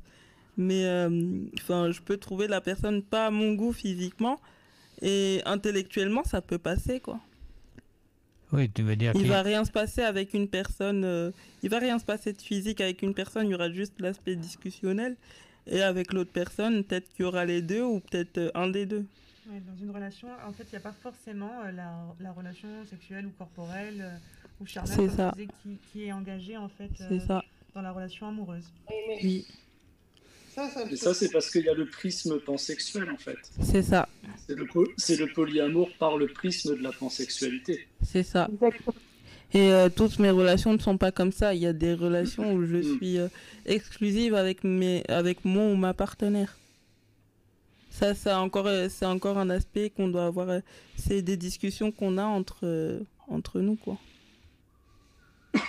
Mais. Enfin, je peux trouver la personne pas à mon goût physiquement. Et intellectuellement, ça peut passer, quoi. Oui, tu veux dire. Il va rien se passer avec une personne. Il va rien se passer de physique avec une personne. Il y aura juste l'aspect discussionnel. Et avec l'autre personne, peut-être qu'il y aura les deux ou peut-être un des deux. Dans une relation, en fait, il n'y a pas forcément euh, la, relation sexuelle ou corporelle ou charnelle ça. qui, qui, est engagée en fait ça. dans la relation amoureuse. Oui. Et ça, c'est parce qu'il y a le prisme pansexuel, en fait. C'est ça. C'est le, le, polyamour par le prisme de la pansexualité. C'est ça. Et euh, toutes mes relations ne sont pas comme ça. Il y a des relations où je mm. suis euh, exclusive avec, mes, avec mon ou ma partenaire. Ça, c'est encore, euh, c'est encore un aspect qu'on doit avoir. C'est des discussions qu'on a entre, entre nous, quoi. [coughs]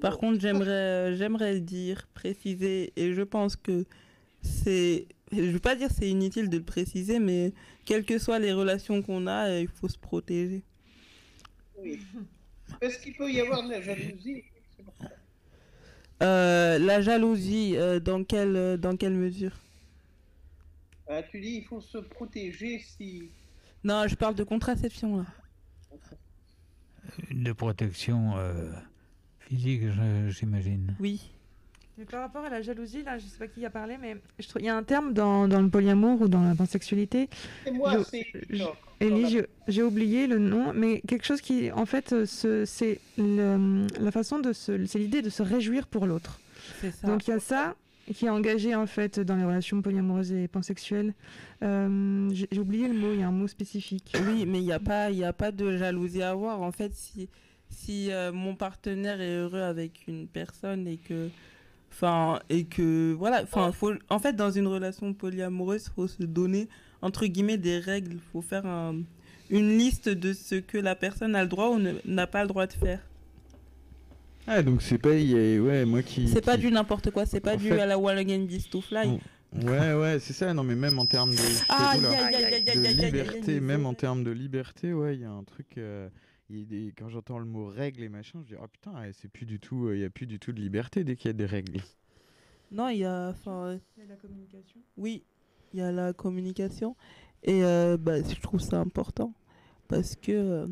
Par contre, j'aimerais, [laughs] j'aimerais dire, préciser, et je pense que c'est je ne veux pas dire c'est inutile de le préciser, mais quelles que soient les relations qu'on a, euh, il faut se protéger. Oui. Est-ce qu'il peut y avoir de la jalousie euh, La jalousie, euh, dans, quelle, dans quelle mesure? Ah, Tu dis il faut se protéger si... Non, je parle de contraception là. De protection physique, j'imagine. Oui par rapport à la jalousie, là, je sais pas qui a parlé, mais je trouve il y a un terme dans, dans le polyamour ou dans la pansexualité. C'est moi, c'est. Ellie, j'ai oublié le nom, mais quelque chose qui, en fait, c'est la façon de se, c'est l'idée de se réjouir pour l'autre. Donc il y a ça qui est engagé en fait dans les relations polyamoureuses et pansexuelles. Euh, j'ai oublié le mot, il y a un mot spécifique. Oui, mais il n'y a pas, il a pas de jalousie à avoir. En fait, si si euh, mon partenaire est heureux avec une personne et que Enfin, et que, voilà, en fait, dans une relation polyamoureuse, faut se donner, entre guillemets, des règles. Faut faire une liste de ce que la personne a le droit ou n'a pas le droit de faire. Ah, donc c'est pas, ouais, moi qui. C'est pas du n'importe quoi, c'est pas du à la Wall Again to Fly. Ouais, ouais, c'est ça, non, mais même en termes de, ah, de liberté, même en termes de liberté, ouais, il y a un truc. Euh, quand j'entends le mot règle et machin, je dis oh putain, c'est plus du tout, il y a plus du tout de liberté dès qu'il y a des règles. Non, il y a, il y a la communication. Oui, il y a la communication et euh, bah, je trouve ça important parce que euh,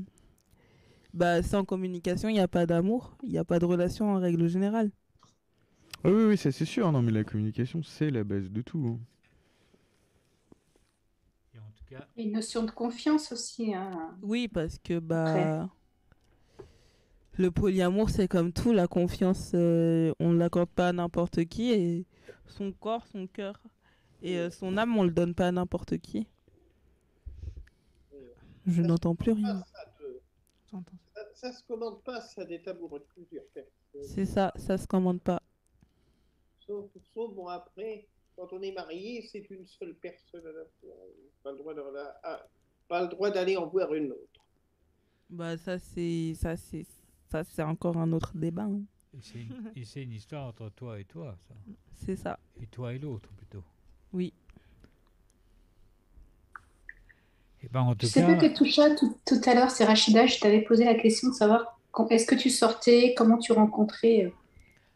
bah, sans communication, il n'y a pas d'amour, il n'y a pas de relation en règle générale. oui, oui, ça c'est sûr. Non, mais la communication, c'est la base de tout. Hein. Une notion de confiance aussi. Hein. Oui, parce que bah le polyamour, c'est comme tout, la confiance, euh, on ne l'accorde pas à n'importe qui. Et son corps, son cœur et euh, son âme, on le donne pas à n'importe qui. Je n'entends plus rien. Ça, se commande pas, ça des amoureux de plusieurs C'est ça, ça se commande pas. Sauf, sauf bon après, quand on est marié, c'est une seule personne Pas le droit pas le droit d'aller en voir une autre. Bah ça c'est ça c'est ça c'est encore un autre débat. Hein. Et c'est une, histoire entre toi et toi, ça. C'est ça. Et toi et l'autre plutôt. Oui. Et ben, en tout je sais pas que tout, tout, tout à l'heure, c'est Rachida, je t'avais posé la question de savoir est-ce que tu sortais, comment tu rencontrais euh,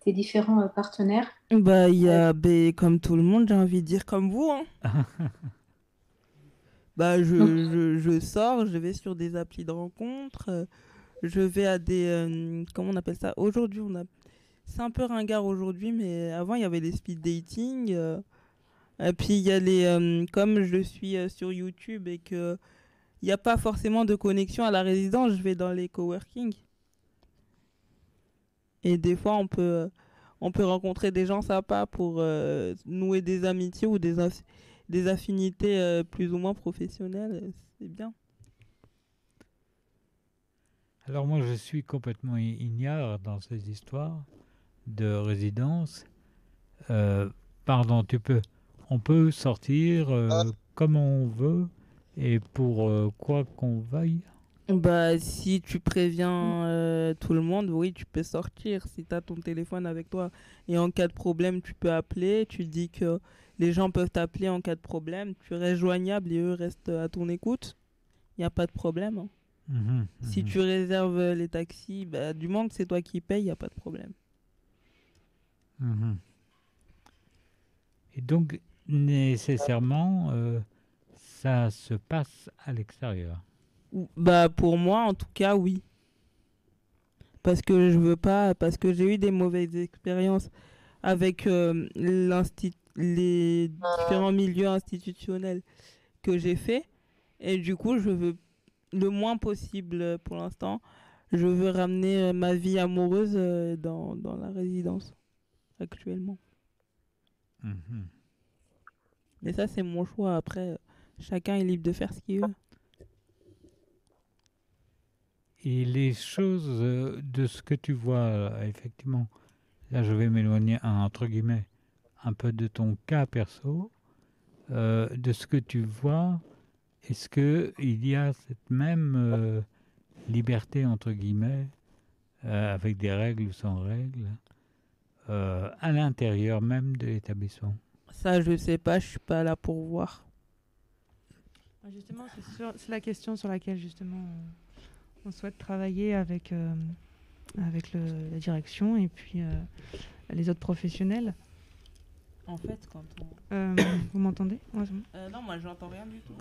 tes différents euh, partenaires Bah, il y a, ben, comme tout le monde, j'ai envie de dire comme vous. Hein. [laughs] bah, je, je, je, sors, je vais sur des applis de rencontres, euh, je vais à des. Euh, comment on appelle ça? Aujourd'hui, on a. C'est un peu ringard aujourd'hui, mais avant, il y avait les speed dating. Et puis, il y a les. comme je suis sur YouTube et que. Il n'y a pas forcément de connexion à la résidence, je vais dans les coworking. Et des fois, on peut, on peut rencontrer des gens sympas pour euh, nouer des amitiés ou des, des affinités euh, plus ou moins professionnelles. C'est bien. Alors moi, je suis complètement ignare dans ces histoires de résidence. Euh, pardon, tu peux, on peut sortir ah. comme on veut et pour quoi qu'on veuille. Bah, si tu préviens euh, tout le monde, oui, tu peux sortir. Si tu as ton téléphone avec toi et en cas de problème, tu peux appeler. Tu dis que les gens peuvent t'appeler en cas de problème. Tu restes joignable et eux restent à ton écoute. Il n'y a pas de problème. Hein. Mhm, si mhm. tu réserves les taxis, bah, du moment que c'est toi qui payes, il n'y a pas de problème. Mhm. Et donc, nécessairement, euh, ça se passe à l'extérieur. Bah pour moi en tout cas oui. parce que je veux pas, parce que j'ai eu des mauvaises expériences avec euh, les différents milieux institutionnels que j'ai fait. Et du coup, je veux le moins possible pour l'instant. Je veux ramener ma vie amoureuse dans, dans la résidence actuellement. Mhm. Mais ça, c'est mon choix. Après, chacun est libre de faire ce qu'il veut. Et les choses euh, de ce que tu vois, euh, effectivement, là je vais m'éloigner entre guillemets un peu de ton cas perso, euh, de ce que tu vois, est-ce qu'il y a cette même liberté entre guillemets, avec des règles ou sans règles, à l'intérieur même de l'établissement? Ça je sais pas, je suis pas là pour voir. Justement, c'est la question sur laquelle justement on souhaite travailler avec, euh, avec la direction et puis euh, les autres professionnels. En fait, quand on... Euh, vous m'entendez? Non, moi je n'entends rien du tout.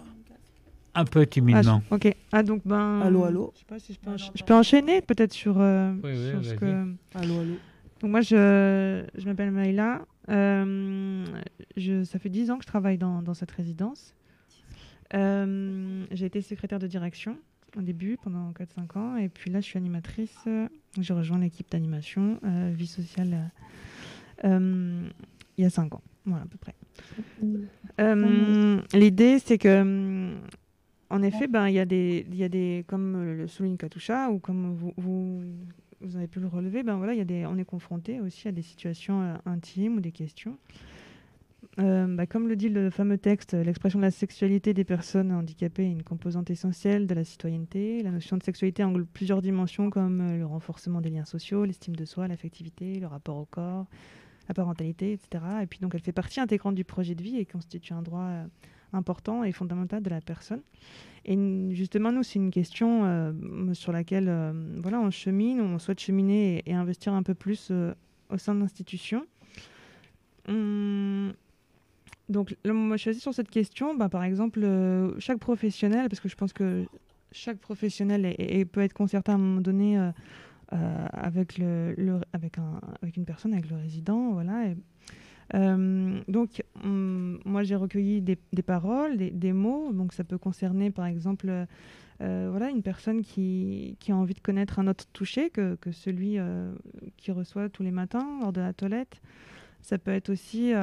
Un peu timidement. Ah, ok. Ah donc ben. Allô, allô? Je sais pas si je peux, je peux enchaîner peut-être sur, oui, sur ce que. Allô, allô? Donc moi je, je m'appelle Maïla. Je, ça fait 10 ans que je travaille dans, cette résidence. J'ai été secrétaire de direction au début pendant 4-5 ans. Et puis là, je suis animatrice. J'ai rejoint l'équipe d'animation euh, vie sociale euh, il y a 5 ans. Voilà, à peu près. Euh, l'idée, c'est que, en effet, ben, il y, a des, y a des, comme le souligne Katusha, ou comme vous, vous, avez pu le relever, ben, voilà, y a des, on est confronté aussi à des situations intimes ou des questions. Euh, bah, comme le dit le fameux texte, l'expression de la sexualité des personnes handicapées est une composante essentielle de la citoyenneté. La notion de sexualité englobe plusieurs dimensions comme euh, le renforcement des liens sociaux, l'estime de soi, l'affectivité, le rapport au corps, la parentalité, etc. Et puis donc elle fait partie intégrante du projet de vie et constitue un droit euh, important et fondamental de la personne. Et justement, nous, c'est une question sur laquelle voilà, on chemine, on souhaite cheminer et, investir un peu plus au sein de l'institution. Hum, donc, moi, je suis sur cette question. Bah, par exemple, euh, chaque professionnel, parce que je pense que chaque professionnel peut être concerté à un moment donné euh, euh, avec, le, avec, un, avec une personne, avec le résident. Voilà. Donc, hum, moi, j'ai recueilli des, paroles, des, mots. Donc, ça peut concerner, par exemple, voilà, une personne qui, a envie de connaître un autre toucher que, celui qui reçoit tous les matins lors de la toilette. Ça peut être aussi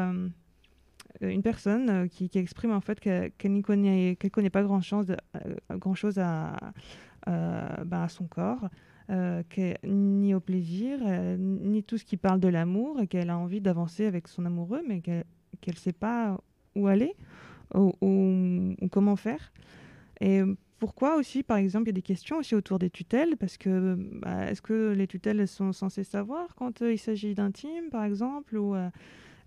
euh, une personne euh, qui, exprime en fait qu'elle ne connaît, pas grand-chose euh, bah, à son corps, ni au plaisir, ni tout ce qui parle de l'amour, et qu'elle a envie d'avancer avec son amoureux, mais qu'elle ne sait pas où aller ou, comment faire. Et pourquoi aussi, par exemple, il y a des questions aussi autour des tutelles, parce que bah, est-ce que les tutelles sont censées savoir quand il s'agit d'intime, par exemple, ou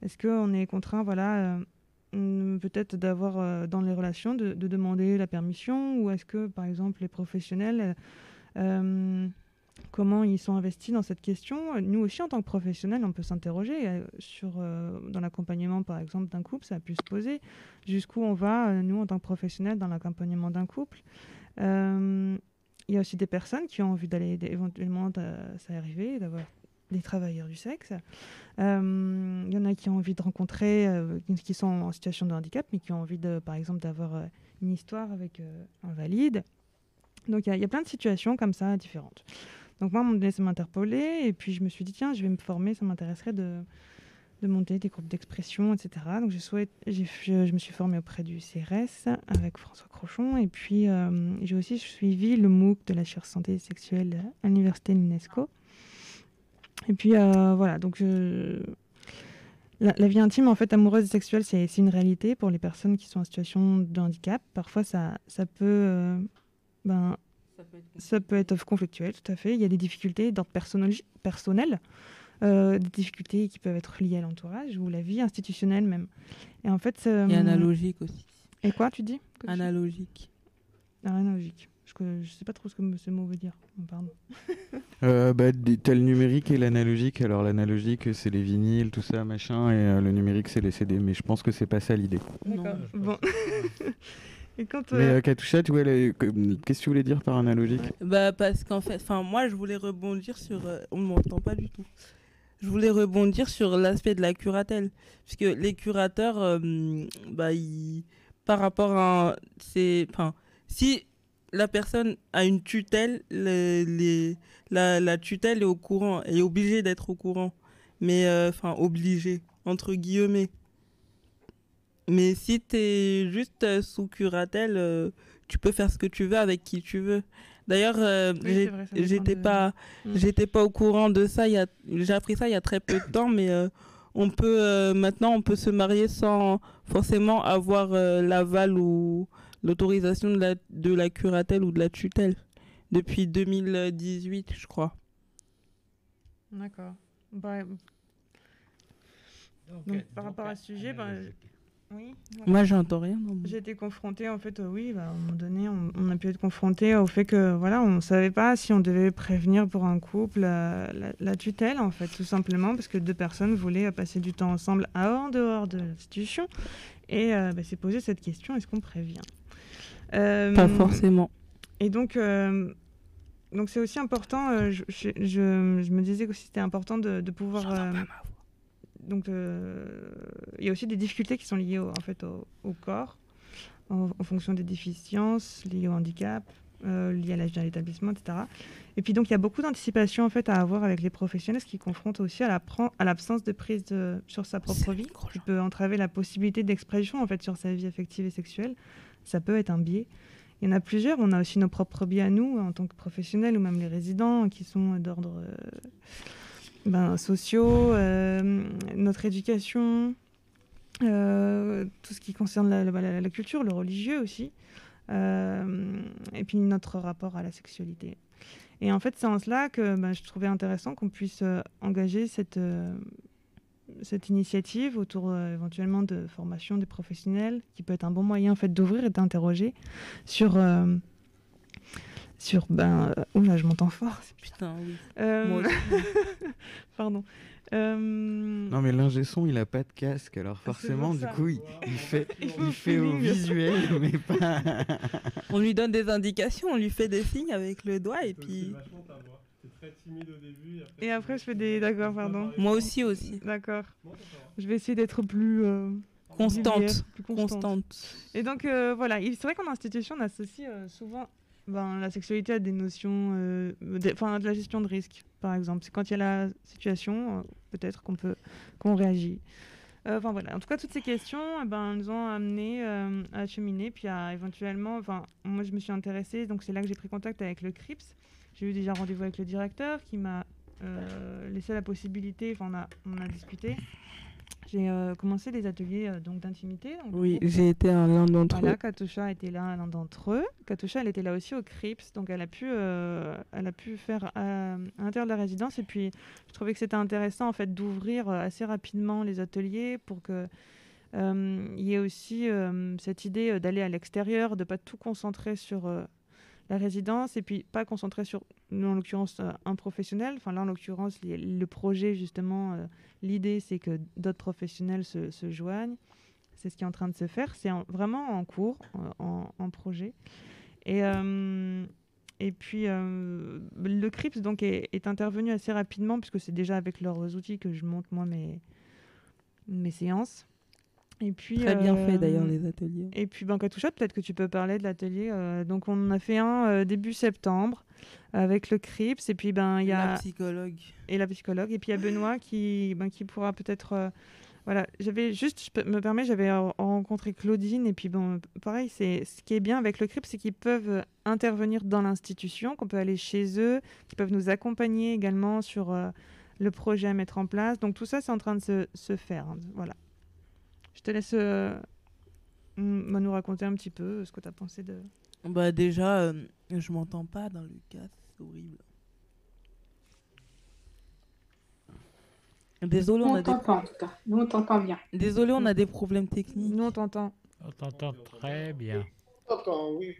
est-ce qu'on est contraint, voilà, euh, peut-être d'avoir euh, dans les relations de, demander la permission ou est-ce que, par exemple, les professionnels, euh, comment ils sont investis dans cette question Nous aussi, en tant que professionnels, on peut s'interroger sur, dans l'accompagnement, par exemple, d'un couple, ça a pu se poser. Jusqu'où on va, nous, en tant que professionnels, dans l'accompagnement d'un couple il y a aussi des personnes qui ont envie d'aller éventuellement, ça arriver, d'avoir des travailleurs du sexe. Il euh, y en a qui ont envie de rencontrer, euh, qui sont en situation de handicap, mais qui ont envie, par exemple, d'avoir euh, une histoire avec un valide. Donc il y, a plein de situations comme ça différentes. Donc moi, mon ça m'interpellait, et puis je me suis dit, tiens, je vais me former, ça m'intéresserait de, de monter des groupes d'expression, etc. Donc je, souhaite, je, je, me suis formée auprès du CRS avec François Crochon, et puis j'ai aussi suivi le MOOC de la chaire santé sexuelle à l'université de l'UNESCO. Et puis euh, voilà, donc la, vie intime, en fait, amoureuse et sexuelle, c'est une réalité pour les personnes qui sont en situation de handicap. Parfois, ça, ça peut. Euh, ben, ça peut, être... conflictuel, tout à fait. Il y a des difficultés d'ordre personnel, euh, des difficultés qui peuvent être liées à l'entourage ou la vie institutionnelle même. Et en fait. Et analogique aussi. Et quoi, tu dis? Analogique. Analogique. Je ne sais pas trop ce que ce mot veut dire. Pardon. [laughs] euh, bah, le numérique et l'analogique. Alors l'analogique, c'est les vinyles, tout ça, machin, et euh, le numérique, c'est les CD. Mais je pense que c'est pas ça l'idée. D'accord. Bon. [laughs] Et quand, Mais euh, Katusha, tu vois, qu'est-ce que tu voulais dire par analogique? Bah parce qu'en fait, enfin moi je voulais rebondir sur, on ne m'entend pas du tout. Je voulais rebondir sur l'aspect de la curatelle, puisque les curateurs, bah ils, par rapport à, c'est, enfin, si la personne a une tutelle, les, la, la, tutelle est au courant, elle est obligée d'être au courant. Mais, euh, enfin, obligée, entre guillemets. Mais si tu es juste euh, sous curatelle, euh, tu peux faire ce que tu veux avec qui tu veux. D'ailleurs, j'étais pas, mm. j'étais pas au courant de ça. J'ai appris ça il y a très peu de temps, mais on peut maintenant on peut se marier sans forcément avoir l'aval ou l'autorisation de la, de la curatelle ou de la tutelle depuis 2018, je crois. D'accord. Bah, donc, par rapport à ce sujet, bah, oui. Moi, j'entends rien. J'ai été confrontée, en fait, euh, oui, bah, à un moment donné, on, a pu être confronté au fait que, voilà, on ne savait pas si on devait prévenir pour un couple euh, la, tutelle, en fait, tout simplement, parce que deux personnes voulaient passer du temps ensemble en dehors de l'institution. Et euh, bah, c'est posé cette question, est-ce qu'on prévient? Euh, Pas forcément. Et donc, euh, donc c'est aussi important. Euh, je, je, me disais que c'était important de, de pouvoir. Donc, il y a aussi des difficultés qui sont liées au, en fait au, corps, en, fonction des déficiences liées au handicap, liées à l'âge de l'établissement, etc. Et puis donc il y a beaucoup d'anticipation en fait à avoir avec les professionnels, ce qui confronte aussi à l'absence de prise de, sur sa propre vie, qui peut entraver la possibilité d'expression en fait sur sa vie affective et sexuelle ça peut être un biais. Il y en a plusieurs. On a aussi nos propres biais à nous, en tant que professionnels, ou même les résidents, qui sont d'ordre euh, ben, sociaux, euh, notre éducation, euh, tout ce qui concerne la, culture, le religieux aussi, et puis notre rapport à la sexualité. Et en fait, c'est en cela que ben, je trouvais intéressant qu'on puisse engager cette cette initiative autour euh, éventuellement de formation des professionnels, qui peut être un bon moyen en fait d'ouvrir et d'interroger sur euh, sur ben euh, là je m'entends fort. Putain oui. Moi [laughs] Pardon. Non mais l'ingé son il a pas de casque alors forcément du coup il, fait il fait au visuel [laughs] mais pas. on lui donne des indications, on lui fait des signes avec le doigt et puis timide au début. Et après, je fais des. D'accord, pardon. Moi aussi, aussi. D'accord. Je vais essayer d'être plus. Euh, constante. plus constante. Et donc, euh, voilà. C'est vrai qu'en institution, on associe euh, souvent ben, la sexualité à des notions. Enfin, de la gestion de risque, par exemple. C'est quand il y a la situation, peut-être qu'on peut. qu'on réagit. Enfin voilà, en tout cas, toutes ces questions eh ben, nous ont amené à cheminer, puis à éventuellement. Enfin, moi, je me suis intéressée, donc c'est là que j'ai pris contact avec le CRIPS, j'ai eu déjà rendez-vous avec le directeur qui m'a euh, laissé la possibilité, enfin on a, on a discuté. J'ai euh, commencé des ateliers euh, donc d'intimité. Oui, j'ai été l'un d'entre eux. Katusha était là l'un d'entre eux. Katusha, elle était là aussi au CRIPS, donc elle a pu, elle a pu faire à, l'intérieur de la résidence. Et puis, je trouvais que c'était intéressant en fait d'ouvrir assez rapidement les ateliers pour que il y ait aussi cette idée d'aller à l'extérieur, de pas tout concentrer sur la résidence et puis pas concentrer sur, en l'occurrence, euh, un professionnel. Enfin, là, en l'occurrence, le projet, justement, euh, l'idée, c'est que d'autres professionnels se, joignent. C'est ce qui est en train de se faire. C'est vraiment en cours, en, en projet. Et, euh, et puis, le CRIPS donc, est, est, intervenu assez rapidement, puisque c'est déjà avec leurs outils que je monte, moi, mes, mes séances. Et puis, Très bien fait d'ailleurs euh, les ateliers. Et puis Bancatoucha, peut-être que tu peux parler de l'atelier. Euh, donc on en a fait un euh, début septembre avec le CRIPS et puis ben il y a la psychologue et la psychologue et puis il y a Benoît qui ben, qui pourra peut-être voilà j'avais juste je me permets j'avais rencontré Claudine et puis bon pareil c'est ce qui est bien avec le CRIPS c'est qu'ils peuvent intervenir dans l'institution qu'on peut aller chez eux qu'ils peuvent nous accompagner également sur le projet à mettre en place donc tout ça c'est en train de se, se faire hein, voilà je te laisse euh, nous raconter un petit peu ce que tu as pensé de. Bah, déjà, euh, je m'entends pas dans le cas, c'est horrible. Désolé, on, a t'entend en tout cas. Nous, on t'entend bien. Désolé, on a des problèmes techniques. Nous, on t'entend. On t'entend très bien. oui.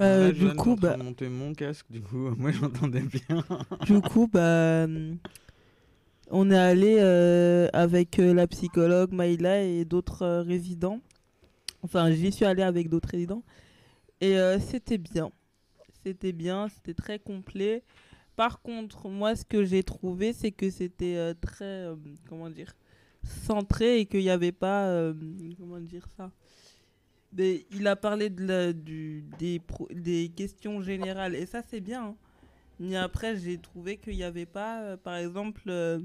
Euh, du coup, bah. monter mon casque, du coup, [laughs] moi j'entendais bien. du coup, bah. On est allé euh, avec euh, la psychologue Maïla et d'autres euh, résidents Enfin, j'y suis allée avec d'autres résidents. Et c'était bien. C'était bien, c'était très complet. Par contre, moi, ce que j'ai trouvé, c'est que c'était très, comment dire, centré et qu'il n'y avait pas, comment dire ça, il a parlé de des, des questions générales et ça c'est bien. Hein. Mais après j'ai trouvé qu'il n'y avait pas, euh, par exemple, euh,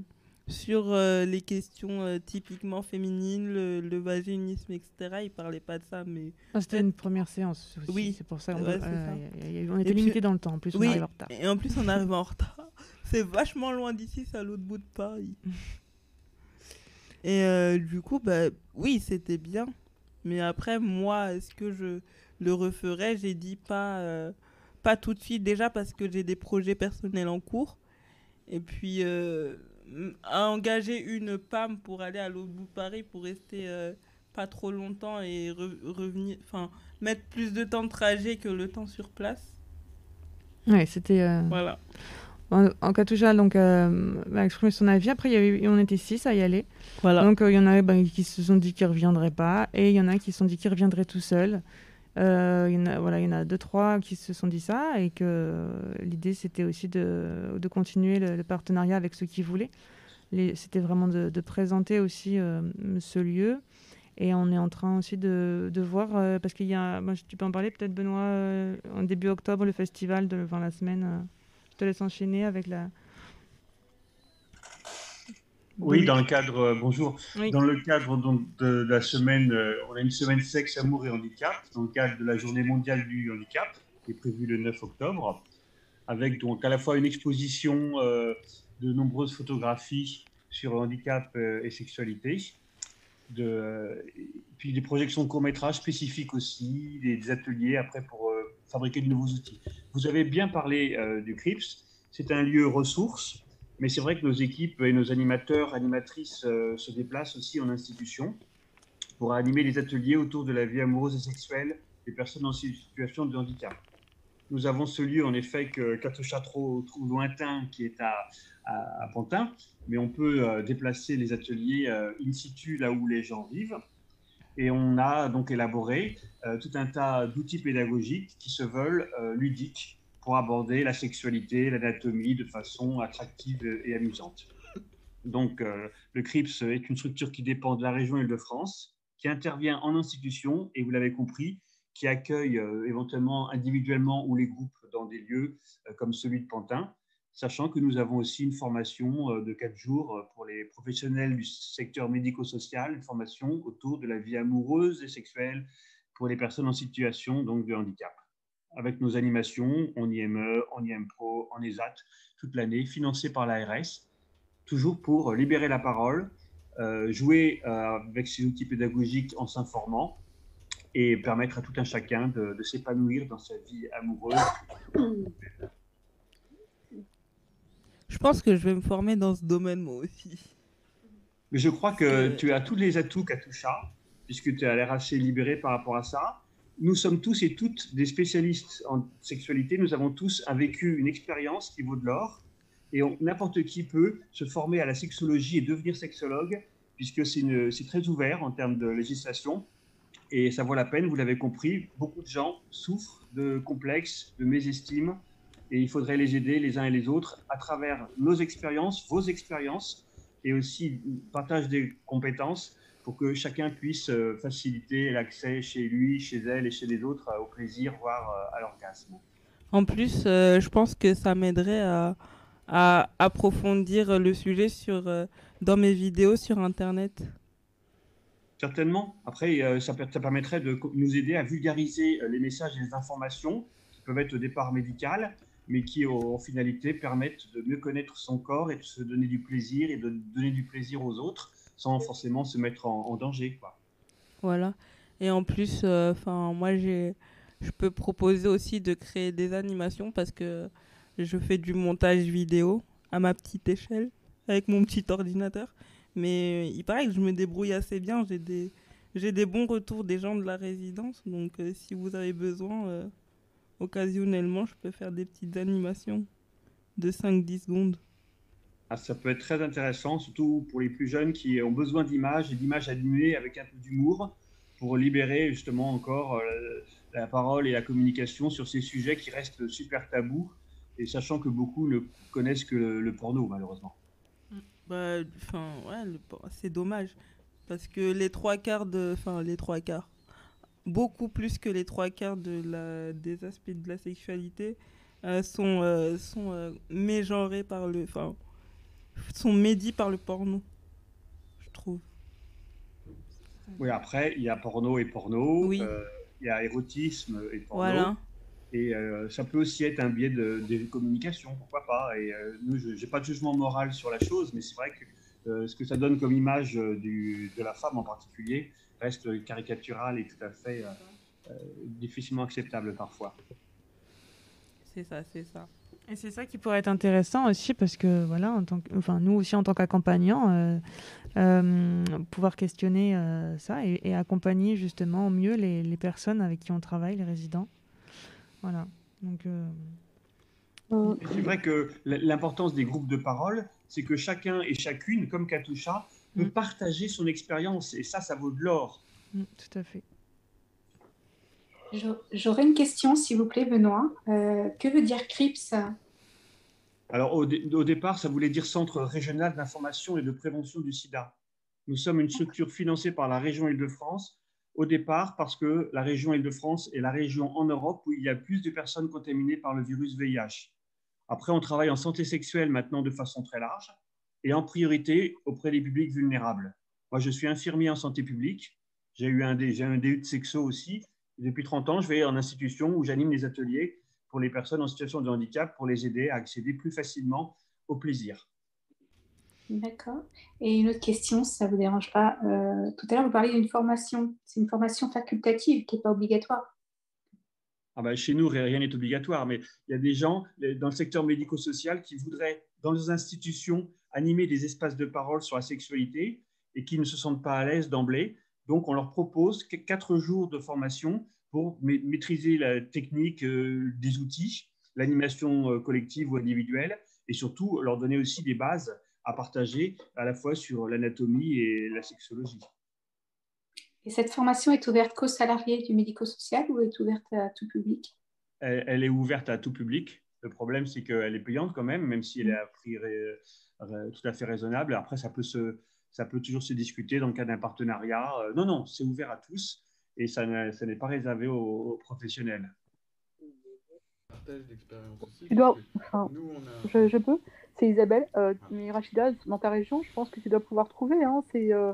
sur euh, les questions typiquement féminines, le, vaginisme, etc. Il parlait pas de ça, mais ah, c'était une première séance. Oui, c'est pour ça. On, était limité dans le temps. En plus, on arrive en retard. Et en plus, on arrive en retard. [laughs] C'est vachement loin d'ici, c'est à l'autre bout de Paris. [laughs] et du coup, bah oui, c'était bien. Mais après, moi, est-ce que je le referais? J'ai dit pas, pas tout de suite, déjà parce que j'ai des projets personnels en cours. Et puis, euh, à engager une PAM pour aller à l'autre bout de Paris, pour rester euh, pas trop longtemps et revenir, enfin, mettre plus de temps de trajet que le temps sur place. Ouais, c'était. Voilà. En, en Katouja, donc, euh, a exprimé son avis. Après, y avait, on était six à y aller. Voilà. Donc, il y en a ben, qui se sont dit qu'ils ne reviendraient pas. Et il y en a qui se sont dit qu'ils reviendraient tout seuls. Il y, en a, voilà, y en a deux, trois qui se sont dit ça. Et que l'idée, c'était aussi de, de continuer le, partenariat avec ceux qui voulaient. C'était vraiment de, présenter aussi ce lieu. Et on est en train aussi de, de voir, parce qu'il y a, tu peux en parler peut-être Benoît, en début octobre, le festival de la semaine je te laisse enchaîner avec la. Oui, dans le cadre, euh, bonjour. Dans le cadre donc, de, la semaine, euh, on a une semaine sexe, amour et handicap, dans le cadre de la journée mondiale du handicap, qui est prévue le 9 octobre, avec donc à la fois une exposition euh, de nombreuses photographies sur handicap et sexualité, de, puis des projections de courts-métrages spécifiques aussi, des, ateliers après pour fabriquer de nouveaux outils. Vous avez bien parlé du CRIPS. C'est un lieu ressource, mais c'est vrai que nos équipes et nos animateurs, animatrices euh, se déplacent aussi en institution pour animer les ateliers autour de la vie amoureuse et sexuelle des personnes en situation de handicap. Nous avons ce lieu, en effet, que Catochatro trouve lointain, qui est à, Pantin, mais on peut euh, déplacer les ateliers in situ là où les gens vivent. Et on a donc élaboré euh, tout un tas d'outils pédagogiques qui se veulent euh, ludiques pour aborder la sexualité, l'anatomie de façon attractive et amusante. Donc, euh, le CRIPS est une structure qui dépend de la région Île-de-France, qui intervient en institution et vous l'avez compris, qui accueille éventuellement individuellement ou les groupes dans des lieux comme celui de Pantin, sachant que nous avons aussi une formation euh, de quatre jours euh, pour les professionnels du secteur médico-social, une formation autour de la vie amoureuse et sexuelle pour les personnes en situation donc, de handicap. Avec nos animations en IME, en IMPRO, en ESAT, toute l'année, financées par l'ARS, toujours pour libérer la parole, euh, jouer avec ces outils pédagogiques en s'informant et permettre à tout un chacun de s'épanouir dans sa vie amoureuse. Je pense que je vais me former dans ce domaine moi aussi. Mais je crois que tu as tous les atouts Katusha, puisque tu as l'air assez libéré par rapport à ça. Nous sommes tous et toutes des spécialistes en sexualité. Nous avons tous vécu une expérience qui vaut de l'or. Et n'importe qui peut se former à la sexologie et devenir sexologue, puisque c'est très ouvert en termes de législation. Et ça vaut la peine, vous l'avez compris. Beaucoup de gens souffrent de complexes, de mésestime, et il faudrait les aider les uns et les autres à travers nos expériences, vos expériences et aussi partage des compétences pour que chacun puisse euh, faciliter l'accès chez lui, chez elle et chez les autres euh, au plaisir, voire euh, à l'orgasme. En plus, je pense que ça m'aiderait à, à, approfondir le sujet sur, dans mes vidéos sur Internet. Certainement. Après, ça, ça, permettrait de nous aider à vulgariser les messages et les informations qui peuvent être au départ médicales, mais qui, en finalité, permettent de mieux connaître son corps et de se donner du plaisir et de donner du plaisir aux autres sans forcément se mettre en, danger. Quoi. Voilà. Et en plus, euh, enfin moi, je peux proposer aussi de créer des animations parce que je fais du montage vidéo à ma petite échelle avec mon petit ordinateur. Mais il paraît que je me débrouille assez bien. J'ai des, j'ai des bons retours des gens de la résidence. Donc, euh, si vous avez besoin, euh, occasionnellement, je peux faire des petites animations de 5-10 secondes. Ah, ça peut être très intéressant, surtout pour les plus jeunes qui ont besoin d'images et d'images animées avec un peu d'humour. pour libérer justement encore la parole et la communication sur ces sujets qui restent super tabous, et sachant que beaucoup ne connaissent que le, porno, malheureusement. Bah, enfin, ouais, c'est dommage. Parce que les trois quarts. Enfin, les trois quarts. Beaucoup plus que les trois quarts de des aspects de la sexualité euh, sont, euh, sont euh, mégenrés par le. Enfin, sont médits par le porno. Je trouve. Oui, après, il y a porno et porno. Oui il y a érotisme et porno. Et euh, ça peut aussi être un biais de, communication, pourquoi pas. Et euh, nous, je n'ai pas de jugement moral sur la chose, mais c'est vrai que euh, ce que ça donne comme image du, de la femme en particulier reste caricatural et tout à fait difficilement acceptable parfois. C'est ça, c'est ça. Et c'est ça qui pourrait être intéressant aussi parce que voilà, en tant que, enfin nous aussi en tant qu'accompagnants, euh, euh, pouvoir questionner euh, ça et, accompagner justement au mieux les, les, personnes avec qui on travaille, les résidents. Voilà. Donc. C'est vrai que l'importance des groupes de parole, c'est que chacun et chacune, comme Katusha, peut mm. partager son expérience et ça, ça vaut de l'or. Mm, tout à fait. J'aurais une question, s'il vous plaît, Benoît. Euh, que veut dire CRIPS? Alors, au, départ, ça voulait dire Centre régional d'information et de prévention du sida. Nous sommes une structure financée par la région Île-de-France, au départ parce que la région Île-de-France est la région en Europe où il y a plus de personnes contaminées par le virus VIH. Après, on travaille en santé sexuelle maintenant de façon très large et en priorité auprès des publics vulnérables. Moi, je suis infirmier en santé publique. J'ai eu un, un DU de sexo aussi depuis 30 ans, je vais en institution où j'anime des ateliers pour les personnes en situation de handicap pour les aider à accéder plus facilement au plaisir. D'accord. Et une autre question, si ça ne vous dérange pas. Euh, tout à l'heure, vous parliez d'une formation. C'est une formation facultative qui n'est pas obligatoire. Ah ben, chez nous, rien n'est obligatoire, mais il y a des gens dans le secteur médico-social qui voudraient, dans les institutions, animer des espaces de parole sur la sexualité et qui ne se sentent pas à l'aise d'emblée. Donc, on leur propose quatre jours de formation pour maîtriser la technique euh, des outils, l'animation euh, collective ou individuelle, et surtout leur donner aussi des bases à partager à la fois sur l'anatomie et la sexologie. Et cette formation est ouverte qu'aux salariés du médico-social ou est ouverte à tout public? Elle, est ouverte à tout public. Le problème, c'est qu'elle est payante quand même, même si elle est à prix tout à fait raisonnable. Après, ça peut se, ça peut toujours se discuter dans le cas d'un partenariat. Euh, non, non, c'est ouvert à tous et ça n'est pas réservé aux, professionnels. Partage d'expérience aussi. Tu dois, enfin, je, peux. C'est Isabelle. Euh, ah. mais Rachida, dans ta région, je pense que tu dois pouvoir trouver. Hein, c'est, euh,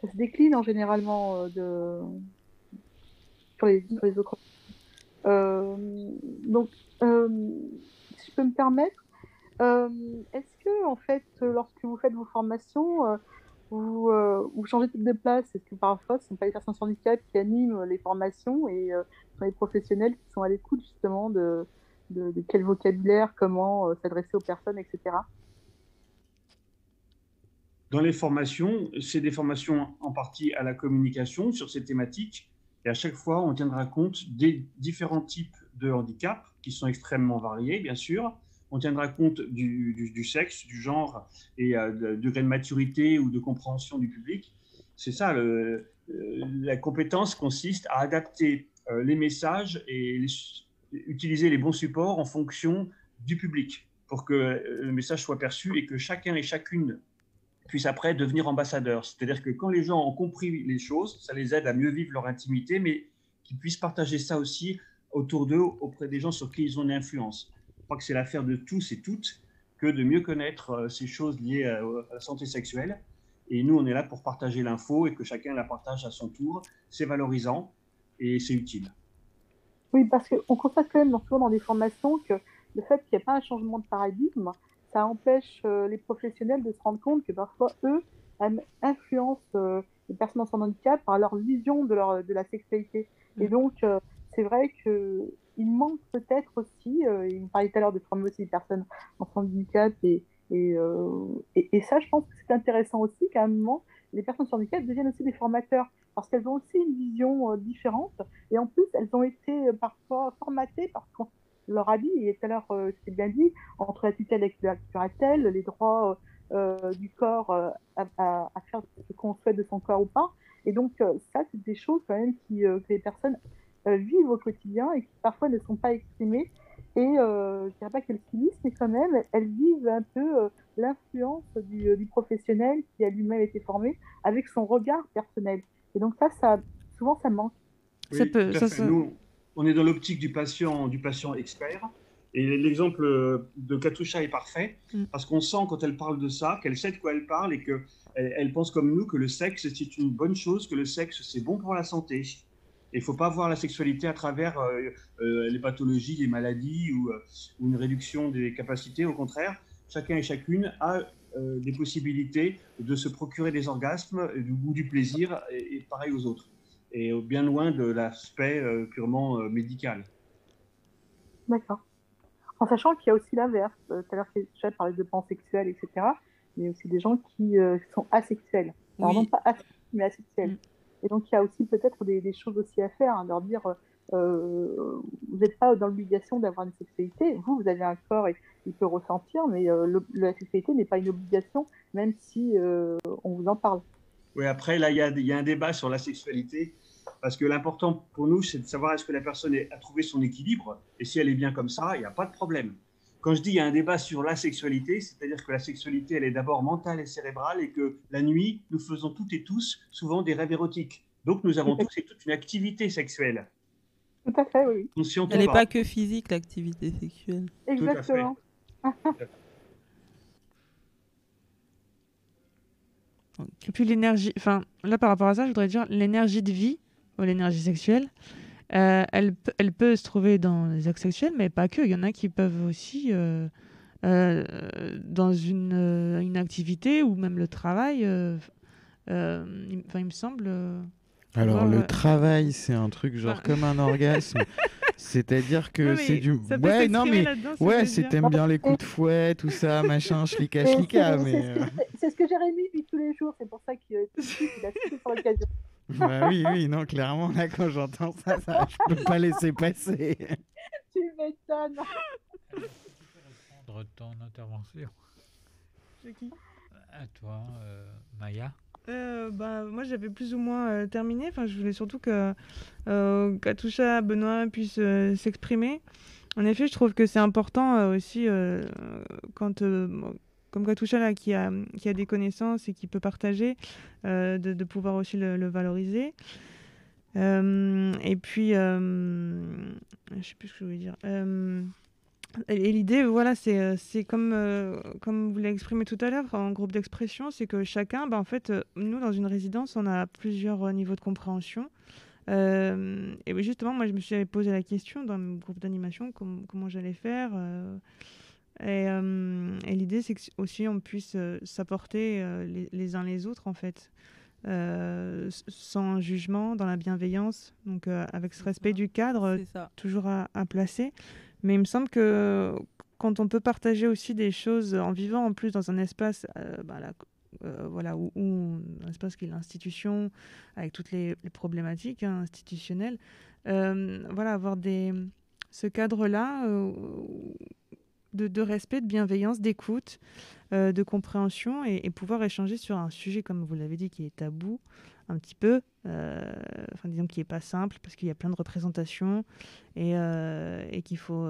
ça se décline en généralement de... sur, les, les autres. donc, si je peux me permettre, est-ce que, en fait, lorsque vous faites vos formations, ou, euh, changer de place Est-ce que parfois ce ne sont pas les personnes sans handicap qui animent les formations et euh, ce sont les professionnels qui sont à l'écoute justement de, de, quel vocabulaire, comment euh, s'adresser aux personnes, etc. Dans les formations, c'est des formations en partie à la communication sur ces thématiques et à chaque fois on tiendra compte des différents types de handicap qui sont extrêmement variés bien sûr, on tiendra compte du, sexe, du genre et euh, degré de maturité ou de compréhension du public. C'est ça, euh, la compétence consiste à adapter euh, les messages et utiliser les bons supports en fonction du public pour que le message soit perçu et que chacun et chacune puisse après devenir ambassadeur. C'est-à-dire que quand les gens ont compris les choses, ça les aide à mieux vivre leur intimité, mais qu'ils puissent partager ça aussi autour d'eux, auprès des gens sur qui ils ont une influence crois que c'est l'affaire de tous et toutes que de mieux connaître euh, ces choses liées à, la santé sexuelle. Et nous, on est là pour partager l'info et que chacun la partage à son tour. C'est valorisant et c'est utile. Oui, parce qu'on constate quand même souvent dans des formations que le fait qu'il n'y ait pas un changement de paradigme, ça empêche euh, les professionnels de se rendre compte que parfois, eux, influencent euh, les personnes sans handicap par leur vision de, leur, de la sexualité. Et mmh. donc, c'est vrai que il manque peut-être aussi, euh, il me parlait tout à l'heure de former aussi les personnes en handicap et, euh, et, et, ça, je pense que c'est intéressant aussi qu'à un moment, les personnes sans handicap deviennent aussi des formateurs parce qu'elles ont aussi une vision euh, différente et en plus, elles ont été parfois formatées parce qu'on leur a dit, et tout à l'heure, c'est bien dit, entre la tutelle et la curatelle, les droits du corps à, à, faire ce qu'on souhaite de son corps ou pas, Et donc, ça, c'est des choses quand même qui, que les personnes vivent au quotidien et qui parfois ne sont pas exprimées. Et je ne dirais pas qu'elles subissent, mais quand même, elles vivent un peu l'influence du, du, professionnel qui a lui-même été formé avec son regard personnel. Et donc ça, ça souvent, ça manque. ça peut, ça, Nous, on est dans l'optique du patient, du patient expert. Et l'exemple de Katusha est parfait mm. parce qu'on sent quand elle parle de ça qu'elle sait de quoi elle parle et qu'elle elle pense comme nous que le sexe c'est une bonne chose, que le sexe c'est bon pour la santé. Il ne faut pas voir la sexualité à travers euh, euh, les pathologies, les maladies ou, euh, ou, une réduction des capacités. Au contraire, chacun et chacune a des possibilités de se procurer des orgasmes, du goût du plaisir et, pareil aux autres. Et bien loin de l'aspect purement médical. D'accord. En sachant qu'il y a aussi l'inverse. Tout à l'heure, j'ai parlé de pansexuels, etc. Mais il y a aussi des gens qui sont asexuels. Alors, non pas asexuels, mais asexuels. Et donc, il y a aussi peut-être des, choses aussi à faire, hein, leur dire euh, vous n'êtes pas dans l'obligation d'avoir une sexualité. Vous, vous avez un corps et il peut ressentir, mais euh, la sexualité n'est pas une obligation, même si euh, on vous en parle. Oui, après, là, il y, a un débat sur la sexualité, parce que l'important pour nous, c'est de savoir est-ce que la personne a trouvé son équilibre, et si elle est bien comme ça, il n'y a pas de problème. Quand je dis il y a un débat sur la sexualité, c'est-à-dire que la sexualité, elle est d'abord mentale et cérébrale, et que la nuit, nous faisons toutes et tous souvent des rêves érotiques. Donc nous avons tous et toutes une activité sexuelle. Tout à fait, oui. Elle n'est pas que physique, l'activité sexuelle. Exactement. [laughs] Et puis l'énergie, enfin là par rapport à ça, je voudrais dire l'énergie de vie ou l'énergie sexuelle, euh, elle, elle, peut se trouver dans les actes sexuels, mais pas que. Il y en a qui peuvent aussi, euh, euh, dans une, une, activité ou même le travail, enfin, il me semble. Alors, le travail, c'est un truc genre comme un orgasme. [laughs] C'est-à-dire que c'est du. Ouais, non, mais. Ouais, c'est t'aimes bien les coups de fouet, tout ça, machin, [laughs] schlika. Mais... C'est ce que Jérémy vit tous les jours, c'est pour ça qu'il a tout sur l'occasion. Bah oui, oui, non, clairement, là, quand j'entends ça, ça, je peux pas laisser passer. [laughs] tu m'étonnes. Prendre ton intervention. C'est qui? À toi, euh, Maya. Euh, bah, moi, j'avais plus ou moins euh, terminé. Enfin, je voulais surtout que euh, Katusha, Benoît puissent s'exprimer. En effet, je trouve que c'est important aussi quand comme Katusha là, qui, a, qui a des connaissances et qui peut partager, euh, de, pouvoir aussi le, valoriser. Euh, et puis, euh, je sais plus ce que je voulais dire. et l'idée, voilà, c'est, comme, comme vous l'avez exprimé tout à l'heure en groupe d'expression, c'est que chacun, bah, en fait, nous, dans une résidence, on a plusieurs niveaux de compréhension. et justement, moi, je me suis posé la question dans mon groupe d'animation, comment j'allais faire. Et, euh, et l'idée, c'est que aussi on puisse euh, s'apporter euh, les, les, uns les autres, en fait, sans jugement, dans la bienveillance, donc avec ce respect du cadre, toujours à, à, placer. Mais il me semble que quand on peut partager aussi des choses en vivant en plus dans un espace, bah, voilà, où, un espace qui est l'institution, avec toutes les, les problématiques hein, institutionnelles, voilà, avoir des, ce cadre-là de, respect, de bienveillance, d'écoute, euh, de compréhension et, pouvoir échanger sur un sujet, comme vous l'avez dit, qui est tabou, un petit peu, euh, disons qui n'est pas simple parce qu'il y a plein de représentations et, euh, qu'il faut...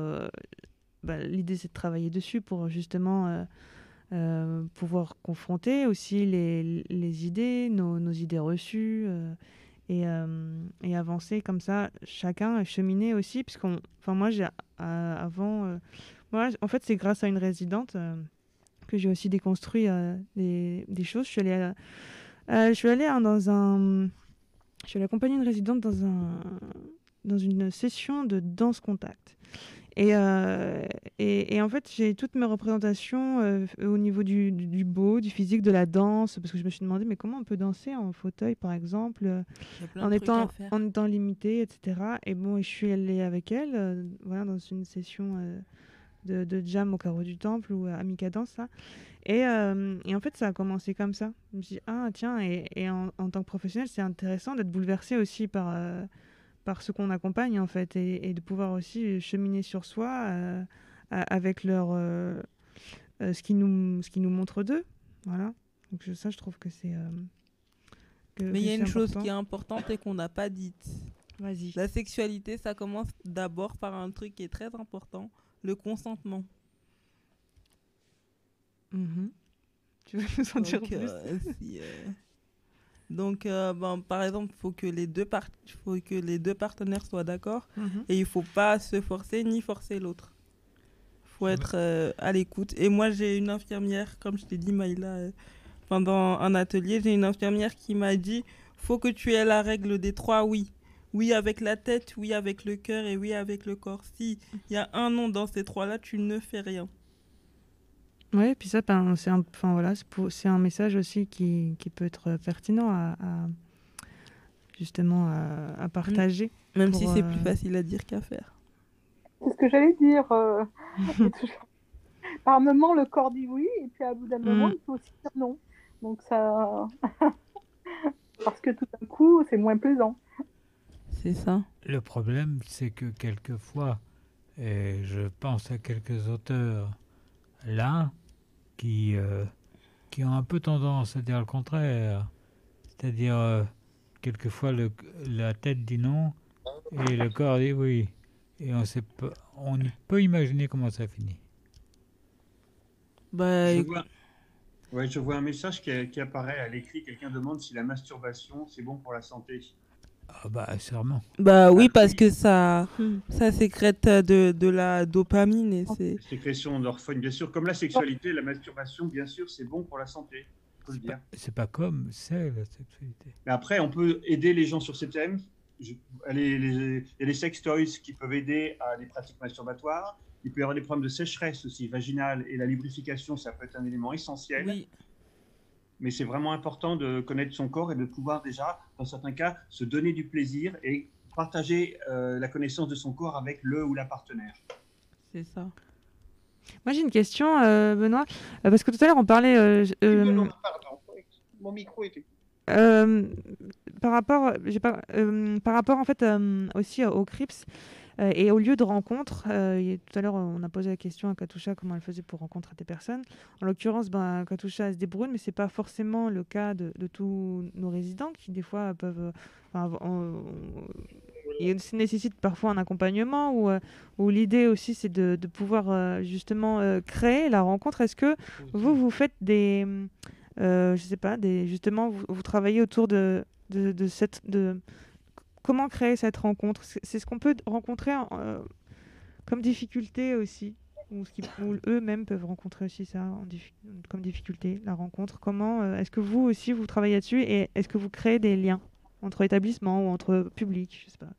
Bah, l'idée c'est de travailler dessus pour justement pouvoir confronter aussi les, idées, nos, nos, idées reçues. Et, et, avancer comme ça, chacun cheminer aussi, puisqu'on, enfin moi j'ai avant, en fait, c'est grâce à une résidente euh, que j'ai aussi déconstruit euh, des, des, choses. Je suis allée, euh, je suis allée hein, dans un. Je suis allée accompagner une résidente dans, un, dans une session de danse contact. Et, et, et, en fait, j'ai toutes mes représentations au niveau du, du, beau, du physique, de la danse, parce que je me suis demandé, mais comment on peut danser en fauteuil, par exemple, en étant, en étant limité, etc. Et bon, je suis allée avec elle, voilà, dans une session de, jam au carreau du temple ou à Mikadance, ça. Et, euh, et, en fait, ça a commencé comme ça. Je me suis dit, ah tiens, et, et en, en, tant que professionnel, c'est intéressant d'être bouleversé aussi par, euh, par ce qu'on accompagne, en fait, et, de pouvoir aussi cheminer sur soi euh, avec leur, ce, qui nous, ce qui nous montre d'eux. Voilà. Donc ça, je trouve que c'est Mais il y a une chose qui est importante et qu'on n'a pas dite. Vas-y. La sexualité, ça commence d'abord par un truc qui est très important, le consentement. Mhm. Tu veux nous en dire plus? euh, euh, Donc, euh, ben, par exemple, faut que les deux faut que les deux partenaires soient d'accord mhm. et il faut pas se forcer ni forcer l'autre. Faut être à l'écoute. Et moi, j'ai une infirmière, comme je t'ai dit, Maïla, pendant un atelier, j'ai une infirmière qui m'a dit, faut que tu aies la règle des trois oui. Oui avec la tête, oui avec le cœur et oui avec le corps. Si il y a un nom dans ces trois-là, tu ne fais rien. Oui, puis ça, ben, c'est un, enfin, voilà, c'est un message aussi qui, qui, peut être pertinent à, justement à, partager. Même si c'est plus euh, facile à dire qu'à faire. C'est ce que j'allais dire. Euh, [laughs] par un moment, le corps dit oui, et puis à bout d'un moment, mm. il faut aussi dire non. Donc ça. [laughs] Parce que tout d'un coup, c'est moins plaisant. C'est ça. Le problème, c'est que quelquefois, et je pense à quelques auteurs là, qui, euh, qui ont un peu tendance à dire le contraire. C'est-à-dire, euh, quelquefois, le, la tête dit non et le corps dit oui. Et on, sait pas, on peut imaginer comment ça finit. Bah, je, vois, ouais, je vois un message qui, qui apparaît à l'écrit. Quelqu'un demande si la masturbation, c'est bon pour la santé. Ah bah sûrement. Bah oui, parce que ça, ça sécrète de, de la dopamine et c'est. Sécrétion d'orphone, bien sûr. Comme la sexualité, la masturbation, bien sûr, c'est bon pour la santé. C'est pas, comme c'est la sexualité. Mais après, on peut aider les gens sur ces thèmes. il y a les sex toys qui peuvent aider à des pratiques masturbatoires. Il peut y avoir des problèmes de sécheresse aussi vaginale et la lubrification, ça peut être un élément essentiel. Oui mais c'est vraiment important de connaître son corps et de pouvoir déjà, dans certains cas, se donner du plaisir et partager euh, la connaissance de son corps avec le ou la partenaire. C'est ça. Moi j'ai une question, euh, Benoît, euh, parce que tout à l'heure on parlait. pardon, mon micro était. par rapport, pas, par rapport en fait aussi au CRIPS, euh, et au lieu de rencontre, euh, tout à l'heure, on a posé la question à Katusha comment elle faisait pour rencontrer des personnes. En l'occurrence, ben, Katusha se débrouille, mais ce n'est pas forcément le cas de, tous nos résidents qui, des fois, peuvent. Enfin, il nécessite parfois un accompagnement ou, euh, l'idée aussi c'est de, pouvoir justement créer la rencontre. Est-ce que vous, vous faites des. je sais pas, des, justement, vous, travaillez autour de, de, de cette. De, comment créer cette rencontre? C'est ce qu'on peut rencontrer euh, comme difficulté aussi, ou, eux-mêmes peuvent rencontrer aussi ça comme difficulté, la rencontre. Comment euh, est-ce que vous aussi vous travaillez là-dessus et est-ce que vous créez des liens entre établissements ou entre publics? Je sais pas.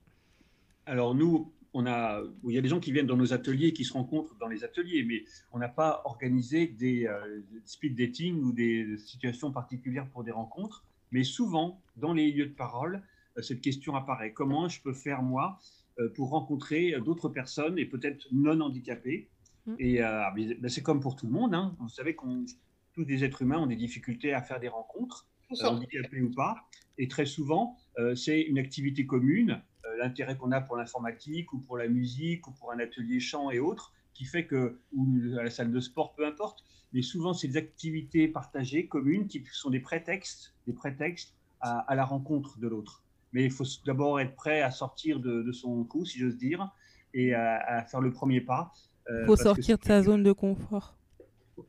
Alors nous, on a, il y a des gens qui viennent dans nos ateliers, qui se rencontrent dans les ateliers, mais on n'a pas organisé des euh, speed dating ou des situations particulières pour des rencontres. Mais souvent, dans les lieux de parole, cette question apparaît. Comment je peux faire, moi, euh, pour rencontrer d'autres personnes et peut-être non handicapées mm. Et euh, ben, c'est comme pour tout le monde. Hein. Vous savez qu'on tous les êtres humains ont des difficultés à faire des rencontres, handicapés ou pas. Et très souvent, c'est une activité commune, l'intérêt qu'on a pour l'informatique ou pour la musique ou pour un atelier chant et autres, qui fait que, ou à la salle de sport, peu importe, mais souvent, c'est des activités partagées, communes, qui sont des prétextes, des prétextes à la rencontre de l'autre mais il faut d'abord être prêt à sortir de, son coup, si j'ose dire, et à, faire le premier pas. Il euh, faut sortir de sa zone de confort.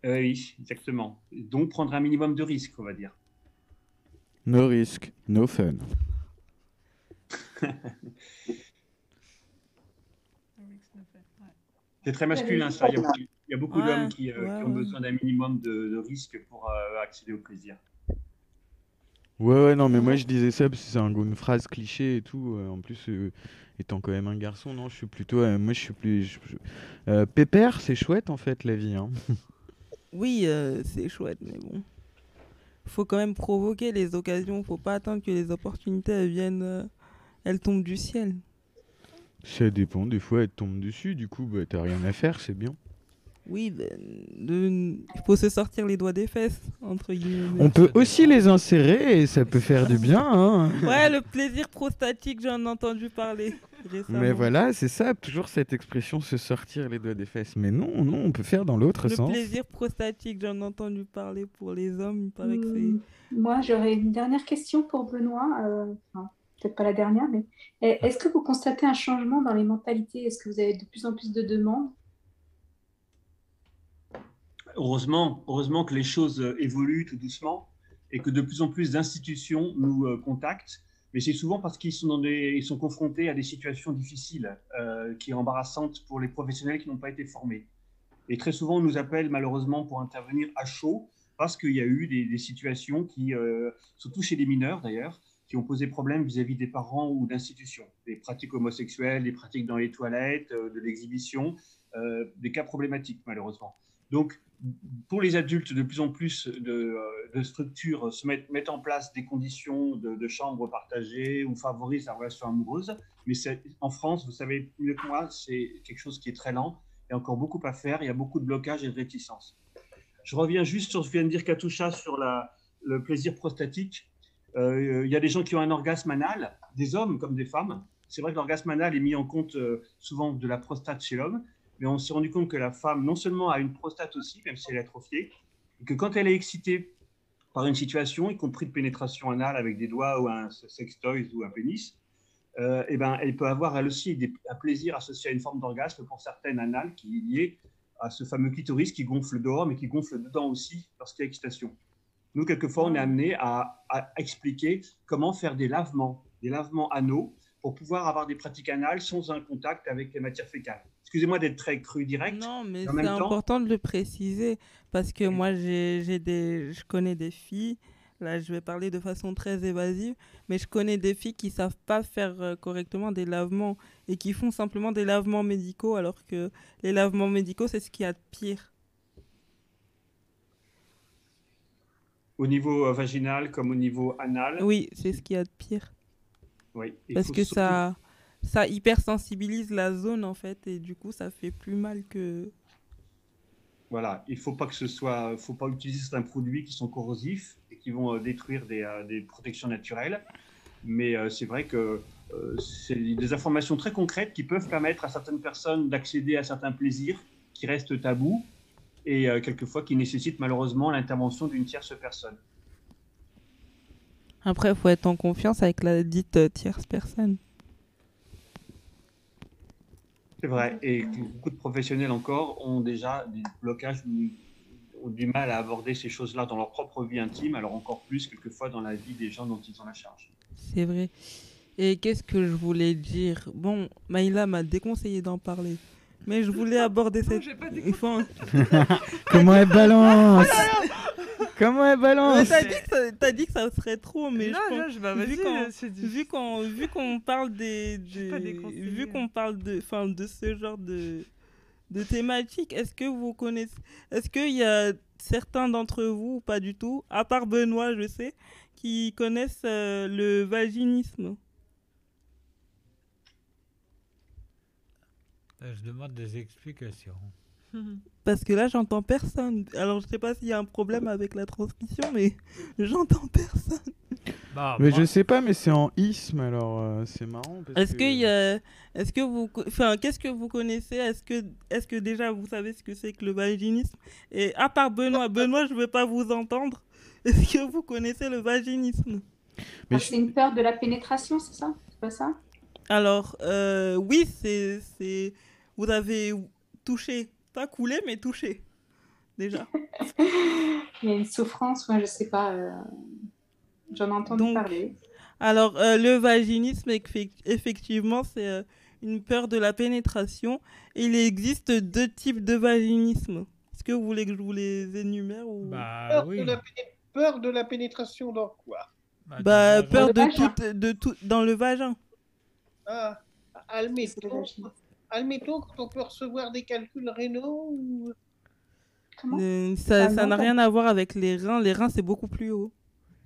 Euh, oui, exactement. Donc prendre un minimum de risques, on va dire. No risk, no fun. [laughs] C'est très masculin, ça. Il y a, beaucoup d'hommes qui, euh, ont besoin d'un minimum de, de risques pour accéder au plaisir. Ouais, ouais, non, mais moi je disais ça parce que c'est une phrase cliché et tout. Euh, en plus, euh, étant quand même un garçon, non, je suis plutôt. Euh, moi je suis plus. pépère, c'est chouette en fait la vie. Hein. [laughs] Oui, c'est chouette, mais bon. Faut quand même provoquer les occasions. Faut pas attendre que les opportunités viennent. elles tombent du ciel. Ça dépend, des fois elles tombent dessus, du coup, bah, t'as rien à faire, c'est bien. Oui, ben, il faut se sortir les doigts des fesses, entre guillemets. On peut aussi les insérer et ça peut faire du bien. Hein. Ouais, le plaisir prostatique, j'en ai entendu parler. Mais voilà, c'est ça, toujours cette expression se sortir les doigts des fesses. Mais non, non, on peut faire dans l'autre sens. Le plaisir prostatique, j'en ai entendu parler pour les hommes, il paraît que c'est. Hmm. Moi, j'aurais une dernière question pour Benoît. Euh, peut-être pas la dernière, mais est-ce que vous constatez un changement dans les mentalités? Est-ce que vous avez de plus en plus de demandes? Heureusement, heureusement que les choses euh, évoluent tout doucement et que de plus en plus d'institutions nous euh, contactent mais c'est souvent parce qu'ils sont, confrontés à des situations difficiles, euh, qui sont embarrassantes pour les professionnels qui n'ont pas été formés. Et très souvent, on nous appelle malheureusement pour intervenir à chaud, parce qu'il y a eu des, situations qui, surtout chez les mineurs d'ailleurs, qui ont posé problème vis-à-vis des parents ou d'institutions. Des pratiques homosexuelles, des pratiques dans les toilettes, de l'exhibition, des cas problématiques malheureusement. Donc, pour les adultes, de plus en plus de, euh, structures se mettent, en place des conditions de, chambres partagées ou favorisent la relation amoureuse. Mais en France, vous savez mieux que moi, c'est quelque chose qui est très lent. Il y a encore beaucoup à faire. Il y a beaucoup de blocages et de réticences. Je reviens juste sur ce que vient de dire Katoucha sur le plaisir prostatique. Euh, il y a des gens qui ont un orgasme anal, des hommes comme des femmes. C'est vrai que l'orgasme anal est mis en compte euh, souvent de la prostate chez l'homme, mais on s'est rendu compte que la femme, non seulement a une prostate aussi, même si elle est atrophiée, et que quand elle est excitée par une situation, y compris de pénétration anale avec des doigts ou un sextoy ou un pénis, euh, eh ben, elle peut avoir elle aussi un plaisir associé à une forme d'orgasme pour certaines anales qui est lié à ce fameux clitoris qui gonfle dehors, mais qui gonfle dedans aussi lorsqu'il y a excitation. Nous, quelquefois, on est amené à, à, expliquer comment faire des lavements, des lavements anneaux, pour pouvoir avoir des pratiques anales sans un contact avec les matières fécales. Excusez-moi d'être très cru direct. Non, mais c'est important de le préciser parce que moi, j'ai des, je connais des filles. Là, je vais parler de façon très évasive, mais je connais des filles qui savent pas faire euh, correctement des lavements et qui font simplement des lavements médicaux, alors que les lavements médicaux, c'est ce qu'il y a de pire. Au niveau euh, vaginal comme au niveau anal Oui, c'est ce qu'il y a de pire. Parce que ça, ça hypersensibilise la zone, en fait, et du coup, ça fait plus mal que. Voilà, il ne faut pas que ce soit, faut pas utiliser certains produits qui sont corrosifs et qui vont euh, détruire des, euh, des, protections naturelles. Mais euh, c'est vrai que c'est des informations très concrètes qui peuvent permettre à certaines personnes d'accéder à certains plaisirs qui restent tabous et quelquefois qui nécessitent malheureusement l'intervention d'une tierce personne. Après, il faut être en confiance avec la dite tierce personne. C'est vrai. Et beaucoup de professionnels encore ont déjà des blocages, ont du mal à aborder ces choses-là dans leur propre vie intime, alors encore plus quelquefois dans la vie des gens dont ils ont la charge. C'est vrai. Et qu'est-ce que je voulais dire? Bon, Maïla m'a déconseillé d'en parler. Mais je voulais aborder cette. Non, [laughs] Comment elle balance Comment elle balance T'as dit, que ça, dit que ça serait trop, mais non, je, pense, non, vu qu'on vu qu'on parle des, vu qu'on parle de enfin de ce genre de de thématique, est-ce que vous connaissez est-ce qu'il y a certains d'entre vous ou pas du tout, à part Benoît, je sais, qui connaissent euh, le vaginisme? Je demande des explications. [laughs] Parce que là, j'entends personne. Alors, je sais pas s'il y a un problème avec la transmission, mais [laughs] j'entends personne. Bah, mais je sais pas, mais c'est en isme, alors euh, c'est marrant. Est-ce que... y a... est-ce que vous, enfin, qu'est-ce que vous connaissez? Est-ce que, est-ce que déjà vous savez ce que c'est que le vaginisme? Et à part Benoît, [laughs] Benoît, je veux pas vous entendre. Est-ce que vous connaissez le vaginisme? Mais ah, C'est une peur de la pénétration, c'est ça? C'est pas ça? Alors, euh, oui, c'est, vous avez touché pas coulé, mais touché. Déjà. Il y a une souffrance, moi, je sais pas. Euh, j'en ai entendu parler. Alors, euh, le vaginisme, effectivement, c'est euh, une peur de la pénétration. il existe deux types de vaginisme. Est-ce que vous voulez que je vous les énumère ou... Bah, peur, oui. de la peur de la pénétration dans quoi? Bah, bah peur de tout, de tout dans le vagin. Ah, admettons, admettons, quand on peut recevoir des calculs rénaux ou... Comment euh, Ça n'a rien à voir avec les reins. Les reins, c'est beaucoup plus haut.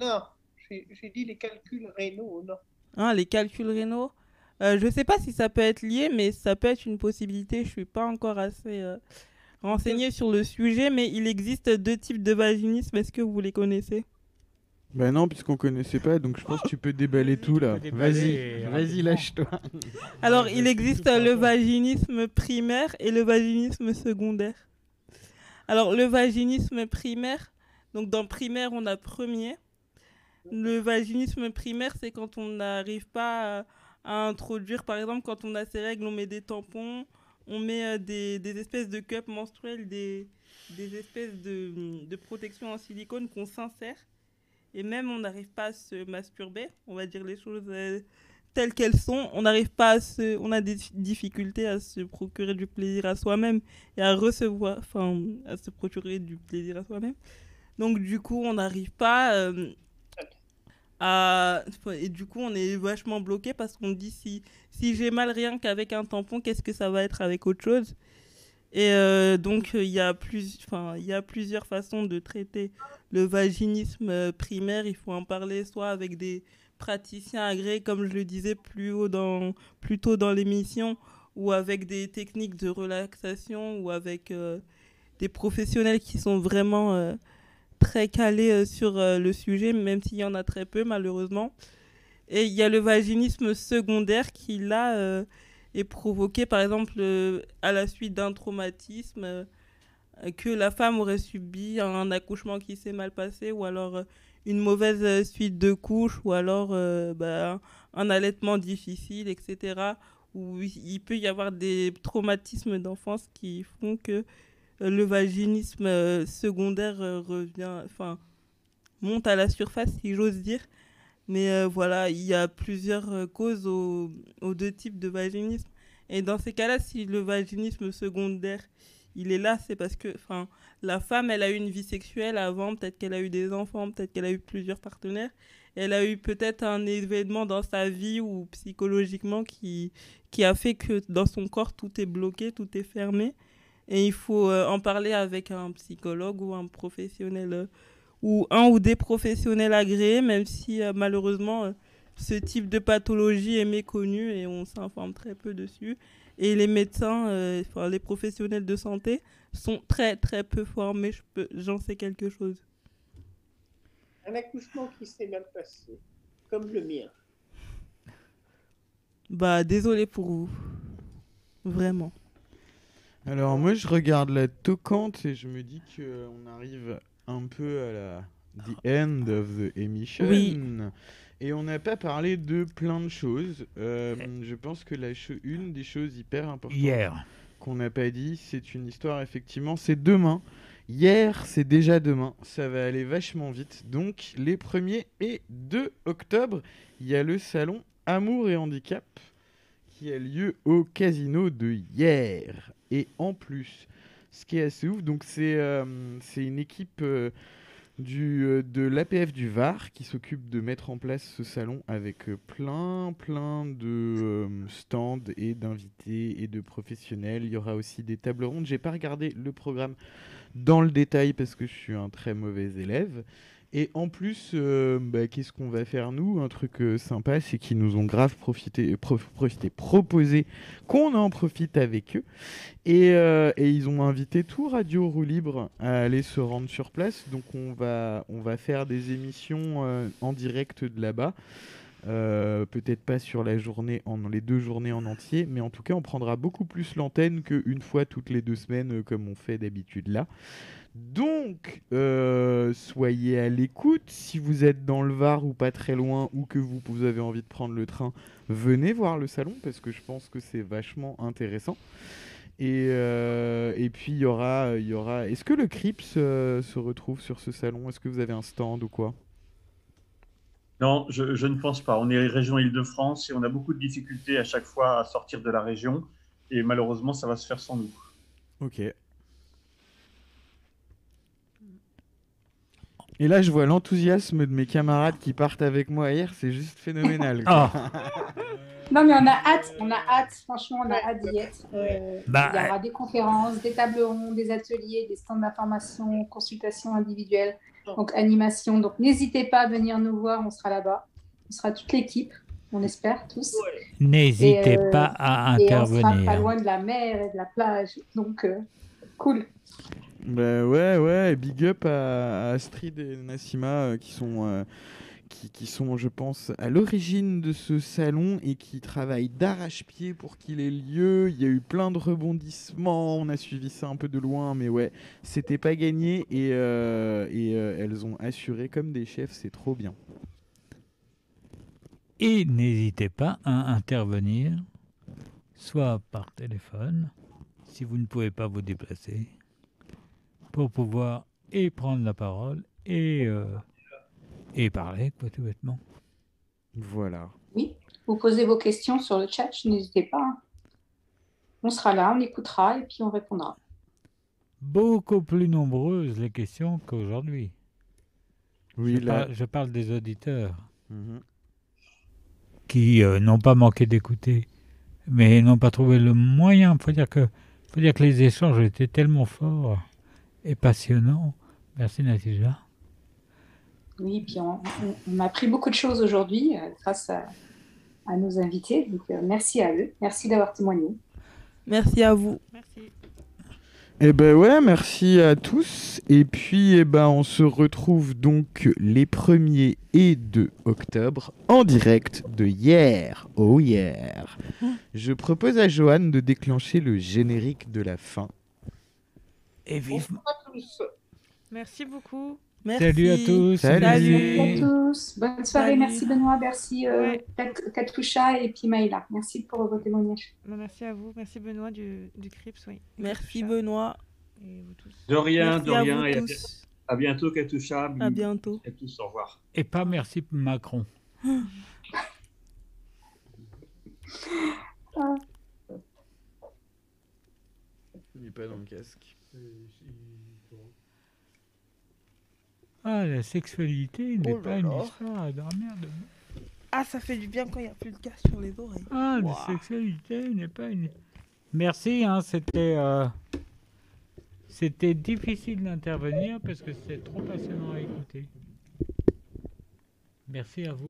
Non, j'ai dit les calculs rénaux, non. Ah, les calculs rénaux euh, Je ne sais pas si ça peut être lié, mais ça peut être une possibilité. Je ne suis pas encore assez euh, renseignée sur le sujet, mais il existe deux types de vaginisme. Est-ce que vous les connaissez? Bah non, puisqu'on connaissait pas, donc je pense que tu peux déballer tout là. Vas-y, vas-y, lâche-toi. [laughs] Alors, il existe le vaginisme primaire et le vaginisme secondaire. Alors, le vaginisme primaire, donc dans primaire, on a premier. Le vaginisme primaire, c'est quand on n'arrive pas à, introduire, par exemple, quand on a ses règles, on met des tampons, on met euh, des, espèces de cups menstruels, des, espèces de, de protection en silicone qu'on s'insère et même on n'arrive pas à se masturber, on va dire les choses euh, telles qu'elles sont, on n'arrive pas à se, on a des difficultés à se procurer du plaisir à soi-même et à recevoir, enfin, à se procurer du plaisir à soi-même. Donc du coup, on n'arrive pas euh, à, et du coup, on est vachement bloqué parce qu'on dit si, si j'ai mal rien qu'avec un tampon, qu'est-ce que ça va être avec autre chose? Et euh, donc, il y, a plus, il y a plusieurs façons de traiter le vaginisme euh, primaire. Il faut en parler soit avec des praticiens agréés, comme je le disais plus, tôt dans l'émission, ou avec des techniques de relaxation, ou avec euh, des professionnels qui sont vraiment très calés sur le sujet, même s'il y en a très peu, malheureusement. Et il y a le vaginisme secondaire qui, là, est provoqué par exemple euh, à la suite d'un traumatisme, euh, que la femme aurait subi un accouchement qui s'est mal passé ou alors euh, une mauvaise suite de couches ou alors bah, un allaitement difficile, etc. Où il peut y avoir des traumatismes d'enfance qui font que le vaginisme secondaire revient, enfin, monte à la surface, si j'ose dire. Mais euh, voilà, il y a plusieurs euh, causes aux, deux types de vaginisme. Et dans ces cas-là, si le vaginisme secondaire, il est là, c'est parce que la femme, elle a eu une vie sexuelle avant, peut-être qu'elle a eu des enfants, peut-être qu'elle a eu plusieurs partenaires. Elle a eu peut-être un événement dans sa vie ou psychologiquement qui, qui a fait que dans son corps, tout est bloqué, tout est fermé. Et il faut euh, en parler avec un psychologue ou un professionnel ou un ou des professionnels agréés, même si euh, malheureusement euh, ce type de pathologie est méconnu et on s'informe très peu dessus. Et les médecins, euh, enfin, les professionnels de santé sont très très peu formés, j'en sais quelque chose. Un accouchement qui s'est mal passé, comme le mien. Bah désolé pour vous, vraiment. Alors moi je regarde la toquante et je me dis qu'on arrive un peu à la the end of the emission. Oui. Et on n'a pas parlé de plein de choses. Euh, je pense que la une des choses hyper importantes Hier. qu'on n'a pas dit, c'est une histoire, effectivement, c'est demain. Hier, c'est déjà demain. Ça va aller vachement vite. Donc, les 1er et 2 octobre, il y a le salon Amour et Handicap qui a lieu au casino de hier. Et en plus, ce qui est assez ouf. Donc c'est euh, une équipe euh, euh, de l'APF du Var qui s'occupe de mettre en place ce salon avec plein plein de stands et d'invités et de professionnels. Il y aura aussi des tables rondes. J'ai pas regardé le programme dans le détail parce que je suis un très mauvais élève. Et en plus, euh, bah, qu'est-ce qu'on va faire nous? Un truc euh, sympa, c'est qu'ils nous ont grave profité, euh, proposé qu'on en profite avec eux. Et, et, ils ont invité tout Radio Roue Libre à aller se rendre sur place. Donc on va, on va faire des émissions en direct de là-bas. peut-être pas sur la journée, en, les deux journées en entier, mais en tout cas, on prendra beaucoup plus l'antenne qu'une fois toutes les deux semaines, comme on fait d'habitude là. Donc, euh, soyez à l'écoute. Si vous êtes dans le Var ou pas très loin, ou que vous, avez envie de prendre le train, venez voir le salon parce que je pense que c'est vachement intéressant. Et, euh, et puis il y aura, y aura. Est-ce que le Crips euh, se retrouve sur ce salon? Est-ce que vous avez un stand ou quoi? Non, je, je, ne pense pas. On est région Île-de-France et on a beaucoup de difficultés à chaque fois à sortir de la région. Et malheureusement, ça va se faire sans nous. Ok. Et là, je vois l'enthousiasme de mes camarades qui partent avec moi hier, c'est juste phénoménal. Ah. [laughs] non, mais on a hâte, on a hâte, franchement, on a hâte d'y être. Euh, bah, il y aura des conférences, des tables rondes, des ateliers, des stands d'information, consultations individuelles, donc animation. Donc n'hésitez pas à venir nous voir, on sera là-bas. On sera toute l'équipe, on espère tous. N'hésitez euh, pas à intervenir. Et on sera pas loin de la mer et de la plage, donc euh, cool. Bah ouais, ouais, big up à, Astrid et Nassima euh, qui sont, euh, qui, sont, je pense, à l'origine de ce salon et qui travaillent d'arrache-pied pour qu'il ait lieu. Il y a eu plein de rebondissements, on a suivi ça un peu de loin, mais ouais, c'était pas gagné et, euh, et elles ont assuré comme des chefs, c'est trop bien. Et n'hésitez pas à intervenir, soit par téléphone, si vous ne pouvez pas vous déplacer, pour pouvoir et prendre la parole et, euh, et parler, quoi, tout bêtement. Voilà. Oui, vous posez vos questions sur le chat, n'hésitez pas. Hein. On sera là, on écoutera et puis on répondra. Beaucoup plus nombreuses les questions qu'aujourd'hui. Oui, je, là... je parle des auditeurs. Mhm qui euh, n'ont pas manqué d'écouter, mais n'ont pas trouvé le moyen. Il faut dire que, faut dire que les échanges étaient tellement forts et passionnants. Merci Natija. Oui, puis on, on, a appris beaucoup de choses aujourd'hui euh, grâce à, à, nos invités. Donc, euh, merci à eux. Merci d'avoir témoigné. Merci à vous. Merci. Eh ben ouais, merci à tous. Et puis, eh ben, on se retrouve donc les 1er et 2 octobre en direct de hier. Oh hier. Je propose à Joanne de déclencher le générique de la fin. Et vivement. Merci beaucoup. Merci. Salut à tous. Salut, à tous. Bonne soirée. Merci Benoît. Merci euh, Katusha et puis Maïla. Merci pour vos témoignages. Bah, merci à vous. Merci Benoît du, du CRIPS. Oui. Merci Benoît. Et vous tous. De rien, merci de rien. À, et à, bientôt Katusha. À bientôt. À tous. Au revoir. Et pas merci Macron. ah. Il n'est pas dans le casque. Ah, la sexualité n'est oh pas une histoire à dormir de Ah, ça fait du bien quand il n'y a plus de gaz sur les oreilles. Ah, la sexualité n'est pas une. Merci, hein, c'était. Euh... C'était difficile d'intervenir parce que c'était trop passionnant à écouter. Merci à vous.